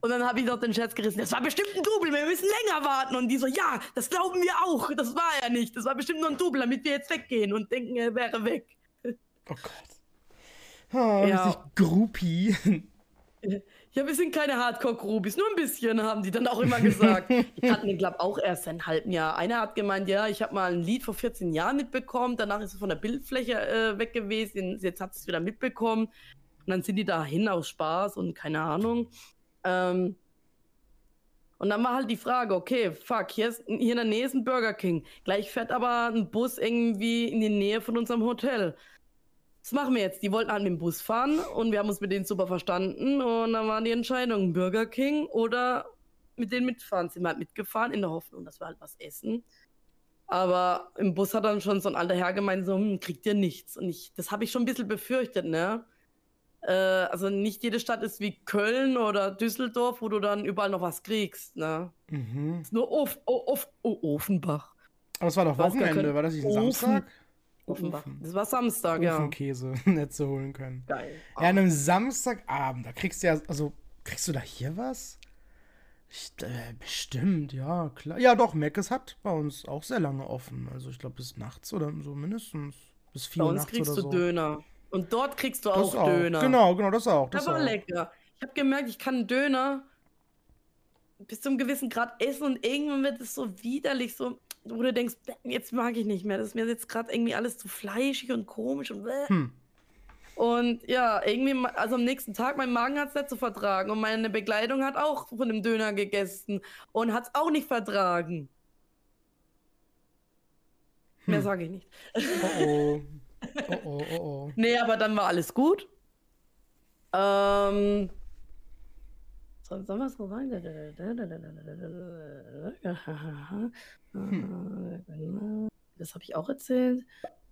Und dann habe ich noch den Scherz gerissen, das war bestimmt ein Double, wir müssen länger warten. Und die so, ja, das glauben wir auch. Das war er nicht. Das war bestimmt nur ein Double, damit wir jetzt weggehen und denken, er wäre weg. Oh Gott. Oh, ja. richtig Groupie. Ja, wir sind keine Hardcore-Groupies, nur ein bisschen, haben die dann auch immer gesagt. Die hatten den, glaube auch erst ein halben Jahr. Einer hat gemeint, ja, ich habe mal ein Lied vor 14 Jahren mitbekommen, danach ist es von der Bildfläche äh, weg gewesen, jetzt hat es wieder mitbekommen. Und dann sind die dahin aus Spaß und keine Ahnung. Ähm, und dann war halt die Frage, okay, fuck, hier, ist, hier in der Nähe ist ein Burger King. Gleich fährt aber ein Bus irgendwie in die Nähe von unserem Hotel was machen wir jetzt? Die wollten halt mit dem Bus fahren und wir haben uns mit denen super verstanden und dann war die Entscheidung Burger King oder mit denen mitfahren. Sind wir halt mitgefahren in der Hoffnung, dass wir halt was essen. Aber im Bus hat dann schon so ein alter Herr gemeint, so, hm, kriegt ihr nichts. Und ich, das habe ich schon ein bisschen befürchtet, ne? Äh, also nicht jede Stadt ist wie Köln oder Düsseldorf, wo du dann überall noch was kriegst, ne? Mhm. ist nur Of, Of, oh, Offenbach. Aber es war doch Wochenende, war das nicht ein Samstag? Offenbach. Das war Samstag, ja. Ofenkäse Netze holen können. Geil. Ja, an einem Samstagabend, da kriegst du ja, also, kriegst du da hier was? Ich, äh, bestimmt, ja, klar. Ja, doch, Meckes hat bei uns auch sehr lange offen. Also, ich glaube, bis nachts oder so mindestens. Bis vier Uhr nachts kriegst oder du so. Döner. Und dort kriegst du auch, auch, Döner. Genau, genau, das auch. Das war lecker. Ich habe gemerkt, ich kann Döner bis zu einem gewissen Grad essen und irgendwann wird es so widerlich, so wo du denkst, jetzt mag ich nicht mehr. Das ist mir jetzt gerade irgendwie alles zu fleischig und komisch und hm. Und ja, irgendwie, also am nächsten Tag, mein Magen hat es nicht zu vertragen und meine Begleitung hat auch von dem Döner gegessen und hat es auch nicht vertragen. Hm. Mehr sage ich nicht. Oh oh. Oh oh, oh oh. nee, aber dann war alles gut. Ähm, Sollen wir es so? Hm. Das habe ich auch erzählt.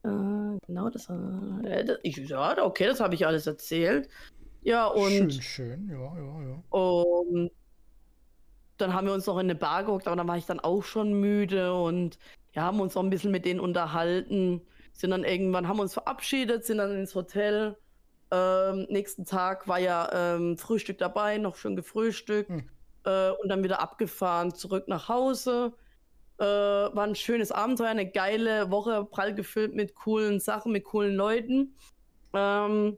Äh, genau, das, äh, ich, ja, okay, das habe ich alles erzählt. Ja, und. Schön, schön, ja, ja, ja. Und dann haben wir uns noch in eine Bar geguckt, aber dann war ich dann auch schon müde und ja, haben uns noch ein bisschen mit denen unterhalten. Sind dann irgendwann, haben uns verabschiedet, sind dann ins Hotel ähm, nächsten Tag war ja ähm, Frühstück dabei, noch schön gefrühstückt hm. äh, und dann wieder abgefahren, zurück nach Hause. Äh, war ein schönes Abenteuer, eine geile Woche, prall gefüllt mit coolen Sachen, mit coolen Leuten. Ähm,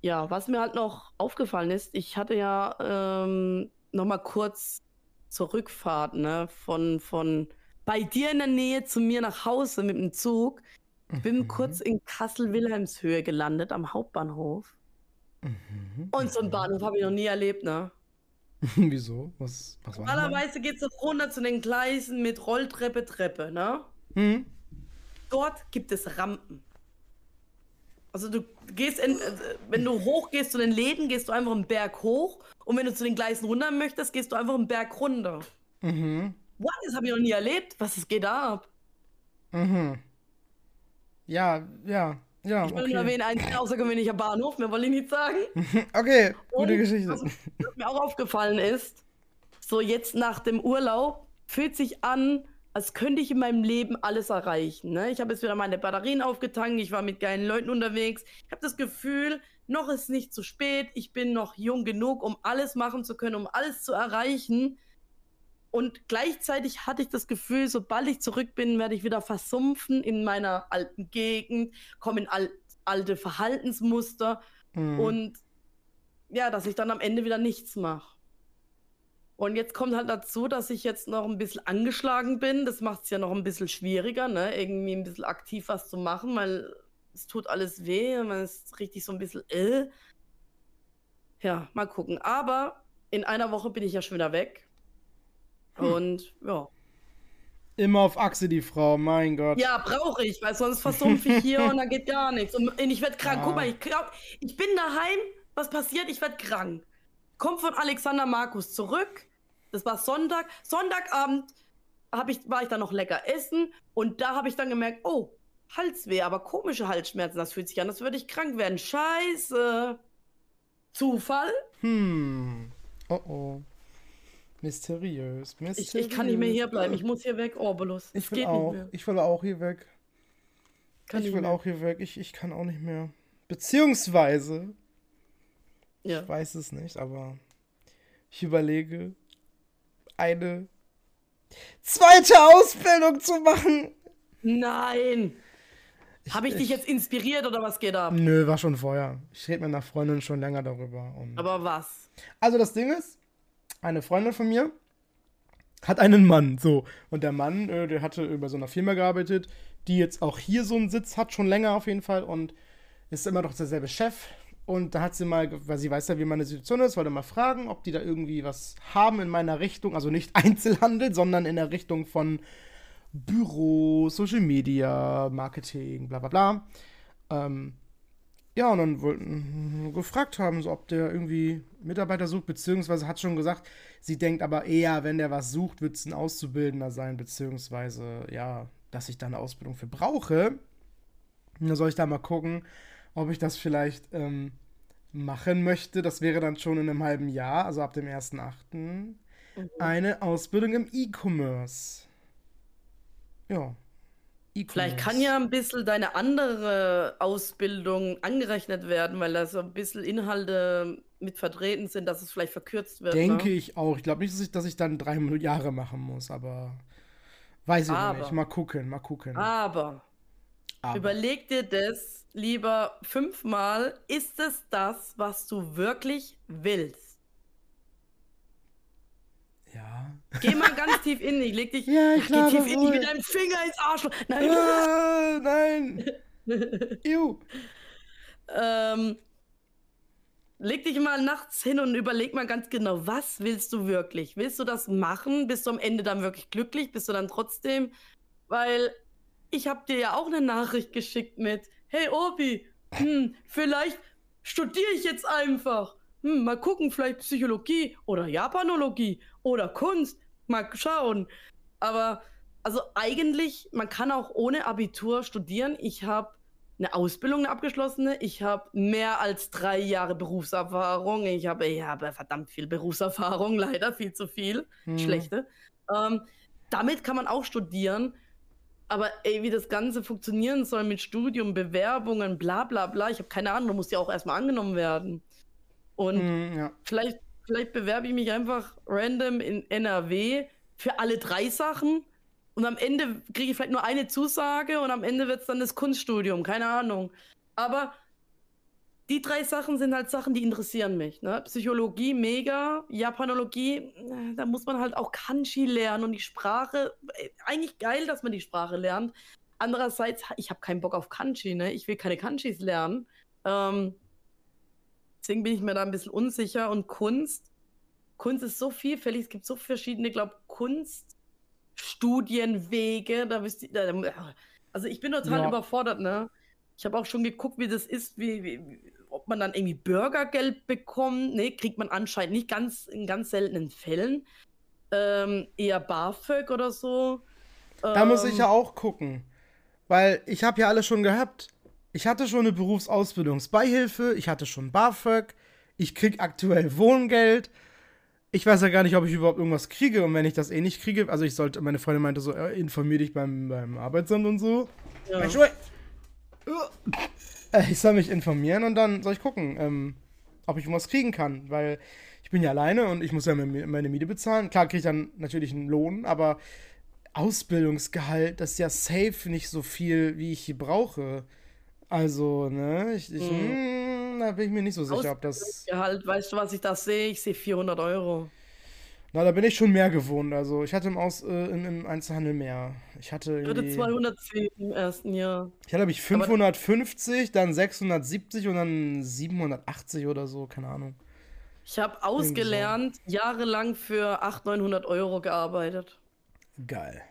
ja, was mir halt noch aufgefallen ist, ich hatte ja ähm, noch mal kurz zur Rückfahrt, ne, von, von bei dir in der Nähe zu mir nach Hause mit dem Zug. Ich bin mhm. kurz in Kassel-Wilhelmshöhe gelandet, am Hauptbahnhof. Mhm. Und so einen Bahnhof habe ich noch nie erlebt, ne? Wieso? Was, was Normalerweise geht es runter zu den Gleisen mit Rolltreppe, Treppe, ne? Mhm. dort gibt es Rampen. Also du gehst, in, äh, wenn du hoch gehst zu den Läden, gehst du einfach einen Berg hoch und wenn du zu den Gleisen runter möchtest, gehst du einfach einen Berg runter. Mhm. What? Das habe ich noch nie erlebt. Was es geht da ab? Mhm. Ja, ja, ja. Ich will okay. nur erwähnen, ein außergewöhnlicher Bahnhof, mehr wollte ich nicht sagen. okay, gute und, Geschichte. Was, was mir auch aufgefallen ist, so jetzt nach dem Urlaub fühlt sich an, als könnte ich in meinem Leben alles erreichen. Ne? Ich habe jetzt wieder meine Batterien aufgetankt, ich war mit geilen Leuten unterwegs. Ich habe das Gefühl, noch ist nicht zu spät, ich bin noch jung genug, um alles machen zu können, um alles zu erreichen. Und gleichzeitig hatte ich das Gefühl, sobald ich zurück bin, werde ich wieder versumpfen in meiner alten Gegend, komme in al alte Verhaltensmuster mhm. und ja, dass ich dann am Ende wieder nichts mache. Und jetzt kommt halt dazu, dass ich jetzt noch ein bisschen angeschlagen bin. Das macht es ja noch ein bisschen schwieriger, ne? irgendwie ein bisschen aktiv was zu machen, weil es tut alles weh. Man ist richtig so ein bisschen ill. Äh. Ja, mal gucken. Aber in einer Woche bin ich ja schon wieder weg. Hm. Und ja. Immer auf Achse, die Frau, mein Gott. Ja, brauche ich, weil sonst versumpfe ich hier und dann geht gar nichts. Und ich werde krank. Ja. Guck mal, ich, glaub, ich bin daheim. Was passiert? Ich werde krank. Kommt von Alexander Markus zurück das war Sonntag. Sonntagabend ich, war ich dann noch lecker essen und da habe ich dann gemerkt, oh, Halsweh, aber komische Halsschmerzen. Das fühlt sich an, als würde ich krank werden. Scheiße. Zufall? Hm. Oh oh. Mysteriös. Mysteriös. Ich, ich, kann nicht mehr hier bleiben. Ich muss hier weg, Orbulus. Ich will auch. Ich will auch hier weg. Kann ich will mehr. auch hier weg. Ich, ich kann auch nicht mehr. Beziehungsweise. Ja. Ich weiß es nicht, aber ich überlege, eine zweite Ausbildung zu machen. Nein. Habe ich, ich, dich jetzt inspiriert oder was geht ab? Nö, war schon vorher. Ich rede mit einer Freundin schon länger darüber. Aber was? Also das Ding ist, eine Freundin von mir hat einen Mann, so. Und der Mann, äh, der hatte über so einer Firma gearbeitet, die jetzt auch hier so einen Sitz hat, schon länger auf jeden Fall. Und ist immer noch derselbe Chef. Und da hat sie mal, weil sie weiß ja, wie meine Situation ist, wollte mal fragen, ob die da irgendwie was haben in meiner Richtung. Also nicht Einzelhandel, sondern in der Richtung von Büro, Social Media, Marketing, bla bla bla. Ähm, ja, und dann wollten gefragt haben, so, ob der irgendwie Mitarbeiter sucht, beziehungsweise hat schon gesagt, sie denkt aber eher, wenn der was sucht, wird es ein Auszubildender sein, beziehungsweise, ja, dass ich da eine Ausbildung für brauche. Dann soll ich da mal gucken, ob ich das vielleicht ähm, machen möchte. Das wäre dann schon in einem halben Jahr, also ab dem 1.8. Mhm. Eine Ausbildung im E-Commerce. Ja. E Vielleicht kann ja ein bisschen deine andere Ausbildung angerechnet werden, weil da so ein bisschen Inhalte mit vertreten sind, dass es vielleicht verkürzt wird. Denke ne? ich auch. Ich glaube nicht, dass ich, dass ich dann drei Jahre machen muss, aber weiß ich aber, nicht. Mal gucken, mal gucken. Aber, aber. überleg dir das lieber fünfmal, ist es das, was du wirklich willst? Ja. Geh mal ganz tief in dich, leg dich, ja, ich geh tief in dich mit deinem Finger ins Arschloch. Nein. Ah, nein. Ew. ähm, leg dich mal nachts hin und überleg mal ganz genau, was willst du wirklich? Willst du das machen? Bist du am Ende dann wirklich glücklich? Bist du dann trotzdem? Weil ich habe dir ja auch eine Nachricht geschickt mit, hey Obi, hm, vielleicht studiere ich jetzt einfach. Hm, mal gucken, vielleicht Psychologie oder Japanologie oder Kunst. Mal schauen. Aber also eigentlich, man kann auch ohne Abitur studieren. Ich habe eine Ausbildung, eine abgeschlossene. Ich habe mehr als drei Jahre Berufserfahrung. Ich habe ich hab verdammt viel Berufserfahrung, leider viel zu viel. Hm. Schlechte. Ähm, damit kann man auch studieren. Aber ey, wie das Ganze funktionieren soll mit Studium, Bewerbungen, bla bla bla, ich habe keine Ahnung, da muss ja auch erstmal angenommen werden. Und mm, ja. vielleicht, vielleicht bewerbe ich mich einfach random in NRW für alle drei Sachen und am Ende kriege ich vielleicht nur eine Zusage und am Ende wird es dann das Kunststudium, keine Ahnung. Aber die drei Sachen sind halt Sachen, die interessieren mich. Ne? Psychologie mega, Japanologie, äh, da muss man halt auch Kanji lernen und die Sprache. Äh, eigentlich geil, dass man die Sprache lernt. Andererseits, ich habe keinen Bock auf Kanji, ne? Ich will keine Kanjis lernen. Ähm, deswegen bin ich mir da ein bisschen unsicher. Und Kunst, Kunst ist so vielfältig, es gibt so verschiedene, glaube Kunststudienwege. Da, da, Also ich bin total ja. überfordert, ne? Ich habe auch schon geguckt, wie das ist, wie, wie, ob man dann irgendwie Bürgergeld bekommt. Ne, kriegt man anscheinend nicht ganz in ganz seltenen Fällen. Ähm, eher BAföG oder so. Da ähm, muss ich ja ähm, auch gucken. Weil ich habe ja alles schon gehabt. Ich hatte schon eine Berufsausbildungsbeihilfe, ich hatte schon BAföG, ich krieg aktuell Wohngeld. Ich weiß ja gar nicht, ob ich überhaupt irgendwas kriege und wenn ich das eh nicht kriege, also ich sollte, meine Freundin meinte so, äh, informier dich beim, beim Arbeitsamt und so. Ja. Äh, ich soll mich informieren und dann soll ich gucken, ähm, ob ich irgendwas kriegen kann, weil ich bin ja alleine und ich muss ja meine Miete bezahlen. Klar kriege ich dann natürlich einen Lohn, aber Ausbildungsgehalt, das ist ja safe nicht so viel, wie ich hier brauche. Also, ne, ich, ich mhm. mh, da bin ich mir nicht so sicher, ob das. Gehalt, weißt du, was ich da sehe? Ich sehe 400 Euro. Na, da bin ich schon mehr gewohnt. Also, ich hatte im, Aus, äh, im, im Einzelhandel mehr. Ich hatte. Ich hatte 210 im ersten Jahr. Ich hatte, glaube ich, 550, Aber dann 670 und dann 780 oder so, keine Ahnung. Ich habe ausgelernt, so. jahrelang für 800, 900 Euro gearbeitet. Geil.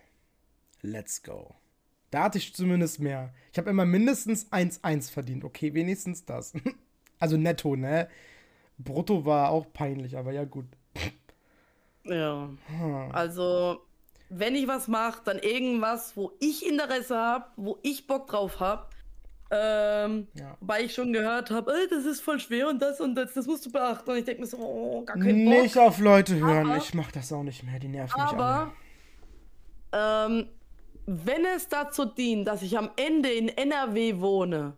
Let's go. Da hatte ich zumindest mehr. Ich habe immer mindestens 1-1 verdient. Okay, wenigstens das. also netto, ne? Brutto war auch peinlich, aber ja, gut. Ja. Hm. Also, wenn ich was mache, dann irgendwas, wo ich Interesse habe, wo ich Bock drauf habe. Ähm, ja. Weil ich schon gehört habe, das ist voll schwer und das und das, das musst du beachten. Und ich denke mir so, oh, gar kein Bock. Nicht auf Leute hören, aber, ich mach das auch nicht mehr, die nerven mich alle. Aber, ähm, wenn es dazu dient, dass ich am Ende in NRW wohne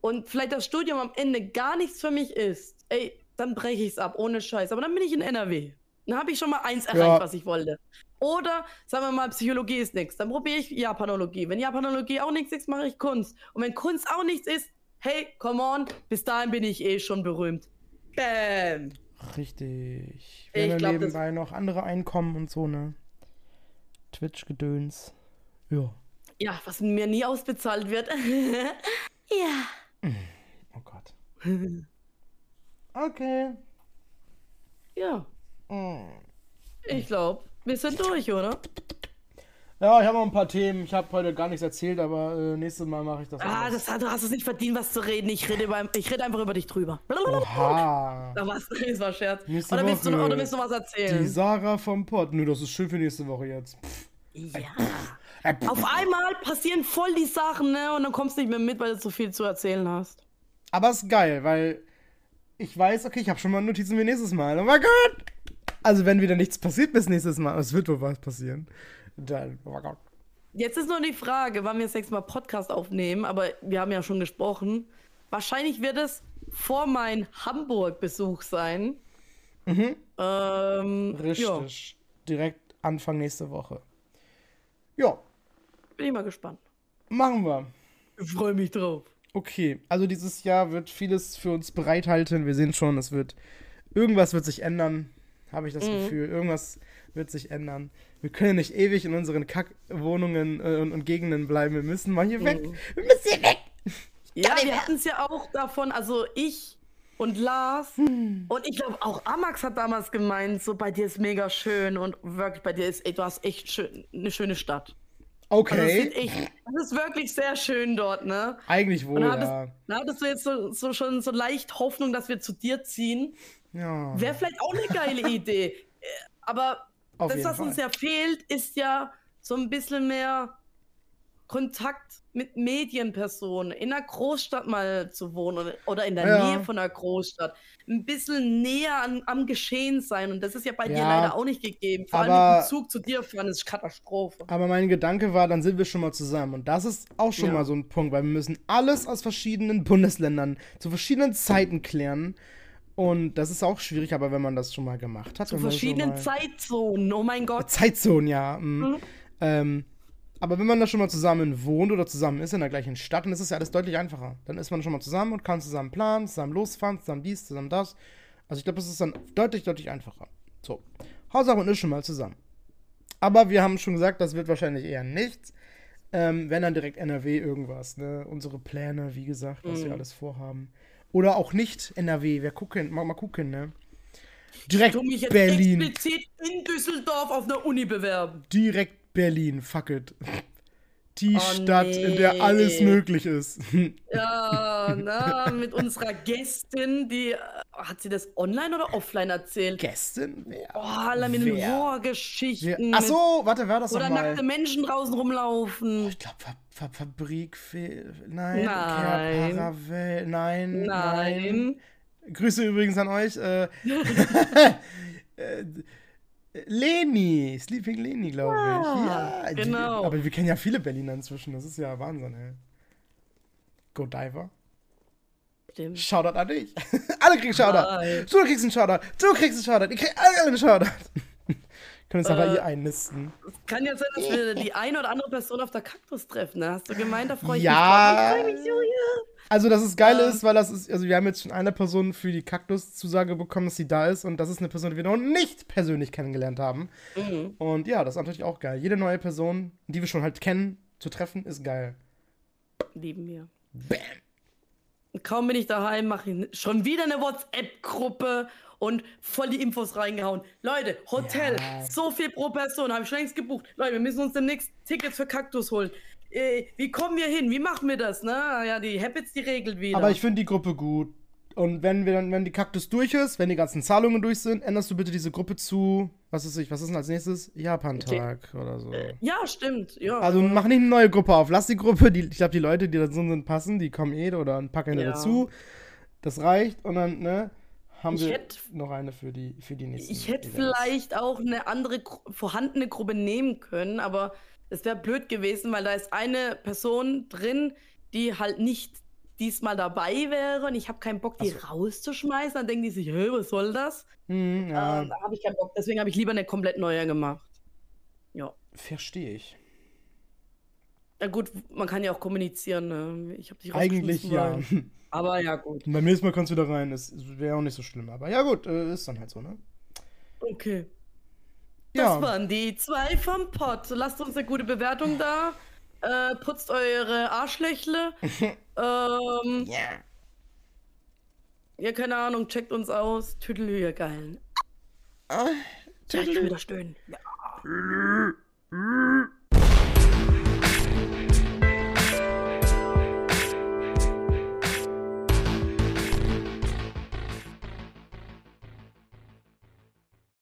und vielleicht das Studium am Ende gar nichts für mich ist, ey, dann breche ich es ab, ohne Scheiß. Aber dann bin ich in NRW. Dann habe ich schon mal eins erreicht, ja. was ich wollte. Oder, sagen wir mal, Psychologie ist nichts. Dann probiere ich Japanologie. Wenn Japanologie auch nichts ist, mache ich Kunst. Und wenn Kunst auch nichts ist, hey, come on, bis dahin bin ich eh schon berühmt. Bam. Richtig. Wir haben nebenbei noch andere Einkommen und so, ne? Twitch-Gedöns. Ja. Ja, was mir nie ausbezahlt wird. ja. Oh Gott. Okay. Ja. Ich glaube, wir sind durch, oder? Ja, ich habe noch ein paar Themen. Ich habe heute gar nichts erzählt, aber äh, nächstes Mal mache ich das. Ah, das, du hast es nicht verdient, was zu reden. Ich rede, über, ich rede einfach über dich drüber. Oha. Da war's, das war Scherz. Nächste oder, willst du, oder willst du was erzählen? Die Sarah vom Pott. Nö, das ist schön für nächste Woche jetzt. Pff. Ja. Auf einmal passieren voll die Sachen, ne? Und dann kommst du nicht mehr mit, weil du zu viel zu erzählen hast. Aber es ist geil, weil ich weiß, okay, ich habe schon mal Notizen für nächstes Mal. Oh mein Gott! Also, wenn wieder nichts passiert bis nächstes Mal, es wird wohl was passieren. Dann, oh mein Gott. Jetzt ist nur die Frage, wann wir das nächste Mal Podcast aufnehmen, aber wir haben ja schon gesprochen. Wahrscheinlich wird es vor meinem Hamburg-Besuch sein. Mhm. Ähm, Richtig. Ja. Direkt Anfang nächste Woche. Ja. Bin ich mal gespannt. Machen wir. Ich freue mich drauf. Okay, also dieses Jahr wird vieles für uns bereithalten. Wir sehen schon, es wird. Irgendwas wird sich ändern, habe ich das mhm. Gefühl. Irgendwas wird sich ändern. Wir können nicht ewig in unseren Kackwohnungen äh, und, und, Gegenden bleiben. Wir müssen mal hier mhm. weg. Wir müssen hier weg. Ja, wir hatten es ja auch davon, also ich und Lars hm. und ich glaube auch Amax hat damals gemeint, so bei dir ist mega schön und wirklich bei dir ist, ey, du hast echt schön, eine schöne Stadt. Okay. Also das, das, ist wirklich sehr schön dort, ne? Eigentlich wohl, und hattest, ja. Da hattest du jetzt so, so, schon so leicht Hoffnung, dass wir zu dir ziehen. Ja. Wäre vielleicht auch eine geile Idee. Aber Auf das, was Fall. uns ja fehlt, ist ja so ein bisschen mehr Kontakt mit Medienpersonen in einer Großstadt mal zu wohnen oder in der ja. Nähe von einer Großstadt. Ein bisschen näher an, am Geschehen sein. Und das ist ja bei ja, dir leider auch nicht gegeben. Vor aber, allem mit Zug zu dir fahren ist Katastrophe. Aber mein Gedanke war, dann sind wir schon mal zusammen. Und das ist auch schon ja. mal so ein Punkt, weil wir müssen alles aus verschiedenen Bundesländern zu verschiedenen Zeiten klären. Und das ist auch schwierig, aber wenn man das schon mal gemacht hat. Zu verschiedenen Zeitzonen, oh mein Gott. Zeitzonen, ja. Mhm. Mhm. Ähm, aber wenn man da schon mal zusammen wohnt oder zusammen ist in der gleichen Stadt, dann ist es ja alles deutlich einfacher. Dann ist man schon mal zusammen und kann zusammen planen, zusammen losfahren, zusammen dies, zusammen das. Also ich glaube, es ist dann deutlich, deutlich einfacher. So. Haussache und ist schon mal zusammen. Aber wir haben schon gesagt, das wird wahrscheinlich eher nichts. Ähm, wenn dann direkt NRW irgendwas, ne? Unsere Pläne, wie gesagt, was mhm. wir alles vorhaben. Oder auch nicht NRW, wir gucken, mal, mal gucken, ne? Direkt du mich jetzt Berlin. explizit in Düsseldorf auf einer Uni bewerben. Direkt Berlin, fuck it. Die oh, Stadt, nee. in der alles möglich ist. Ja, na, mit unserer Gästin, die hat sie das online oder offline erzählt? Gästin? Wer? Oh, alle mit den Horrorgeschichten. Ach so, warte, wer das Oder nackte Menschen draußen rumlaufen. Oh, ich glaube, Ver Ver Fabrik, nein, nein. Paravel, nein, nein, nein. Grüße übrigens an euch. Äh, äh, Leni, Sleeping Leni, glaube ich. Ja, ja, genau. Die, aber wir kennen ja viele Berliner inzwischen, das ist ja Wahnsinn, ey. Go Diver. Stimmt. Shoutout an dich. alle kriegen Shoutout. Nein. Du kriegst einen Shoutout. Du kriegst einen Shoutout. Ihr kriegt alle einen Shoutout. Können uns äh, aber hier einnisten. Es kann ja sein, dass wir die eine oder andere Person auf der Kaktus treffen. Ne? Hast du gemeint, da freue ich ja. mich. Ich ja. Also, dass es geil ähm. ist, weil das ist, also wir haben jetzt schon eine Person für die Kaktus-Zusage bekommen, dass sie da ist und das ist eine Person, die wir noch nicht persönlich kennengelernt haben. Mhm. Und ja, das ist natürlich auch geil. Jede neue Person, die wir schon halt kennen, zu treffen, ist geil. Lieben wir. Bam. Kaum bin ich daheim, mache ich schon wieder eine WhatsApp-Gruppe und voll die Infos reingehauen. Leute, Hotel, ja. so viel pro Person, habe ich schon längst gebucht. Leute, wir müssen uns demnächst Tickets für Kaktus holen wie kommen wir hin? Wie machen wir das? Ne? Ja, die Habits, die regelt wieder. Aber ich finde die Gruppe gut. Und wenn wir dann, wenn die Kaktus durch ist, wenn die ganzen Zahlungen durch sind, änderst du bitte diese Gruppe zu, was ist ich, was ist denn als nächstes? Japan-Tag okay. oder so. Äh, ja, stimmt. Ja. Also mach nicht eine neue Gruppe auf. Lass die Gruppe, die, ich glaube, die Leute, die da sind, passen, die kommen eh oder packen ja. dazu. Das reicht und dann, ne? Haben ich wir hätt, noch eine für die, für die nächsten. Ich hätte vielleicht auch eine andere vorhandene Gruppe nehmen können, aber es wäre blöd gewesen, weil da ist eine Person drin, die halt nicht diesmal dabei wäre und ich habe keinen Bock, die so. rauszuschmeißen. Dann denken die sich, hey, was soll das? Hm, ja. ähm, da habe ich keinen Bock. Deswegen habe ich lieber eine komplett neue gemacht. Ja. Verstehe ich. Ja gut, man kann ja auch kommunizieren. Ne? Ich habe dich Eigentlich ja. Aber ja, gut. Und beim nächsten Mal kommst du wieder rein. Das wäre auch nicht so schlimm. Aber ja, gut, äh, ist dann halt so, ne? Okay. Ja. Das waren die zwei vom Pott. Lasst uns eine gute Bewertung da. Äh, putzt eure Arschlöchle. ähm, ja. Ja, keine Ahnung, checkt uns aus. Tüdelhühe geilen. Ah. Ja, ich wieder stöhnen. Ja.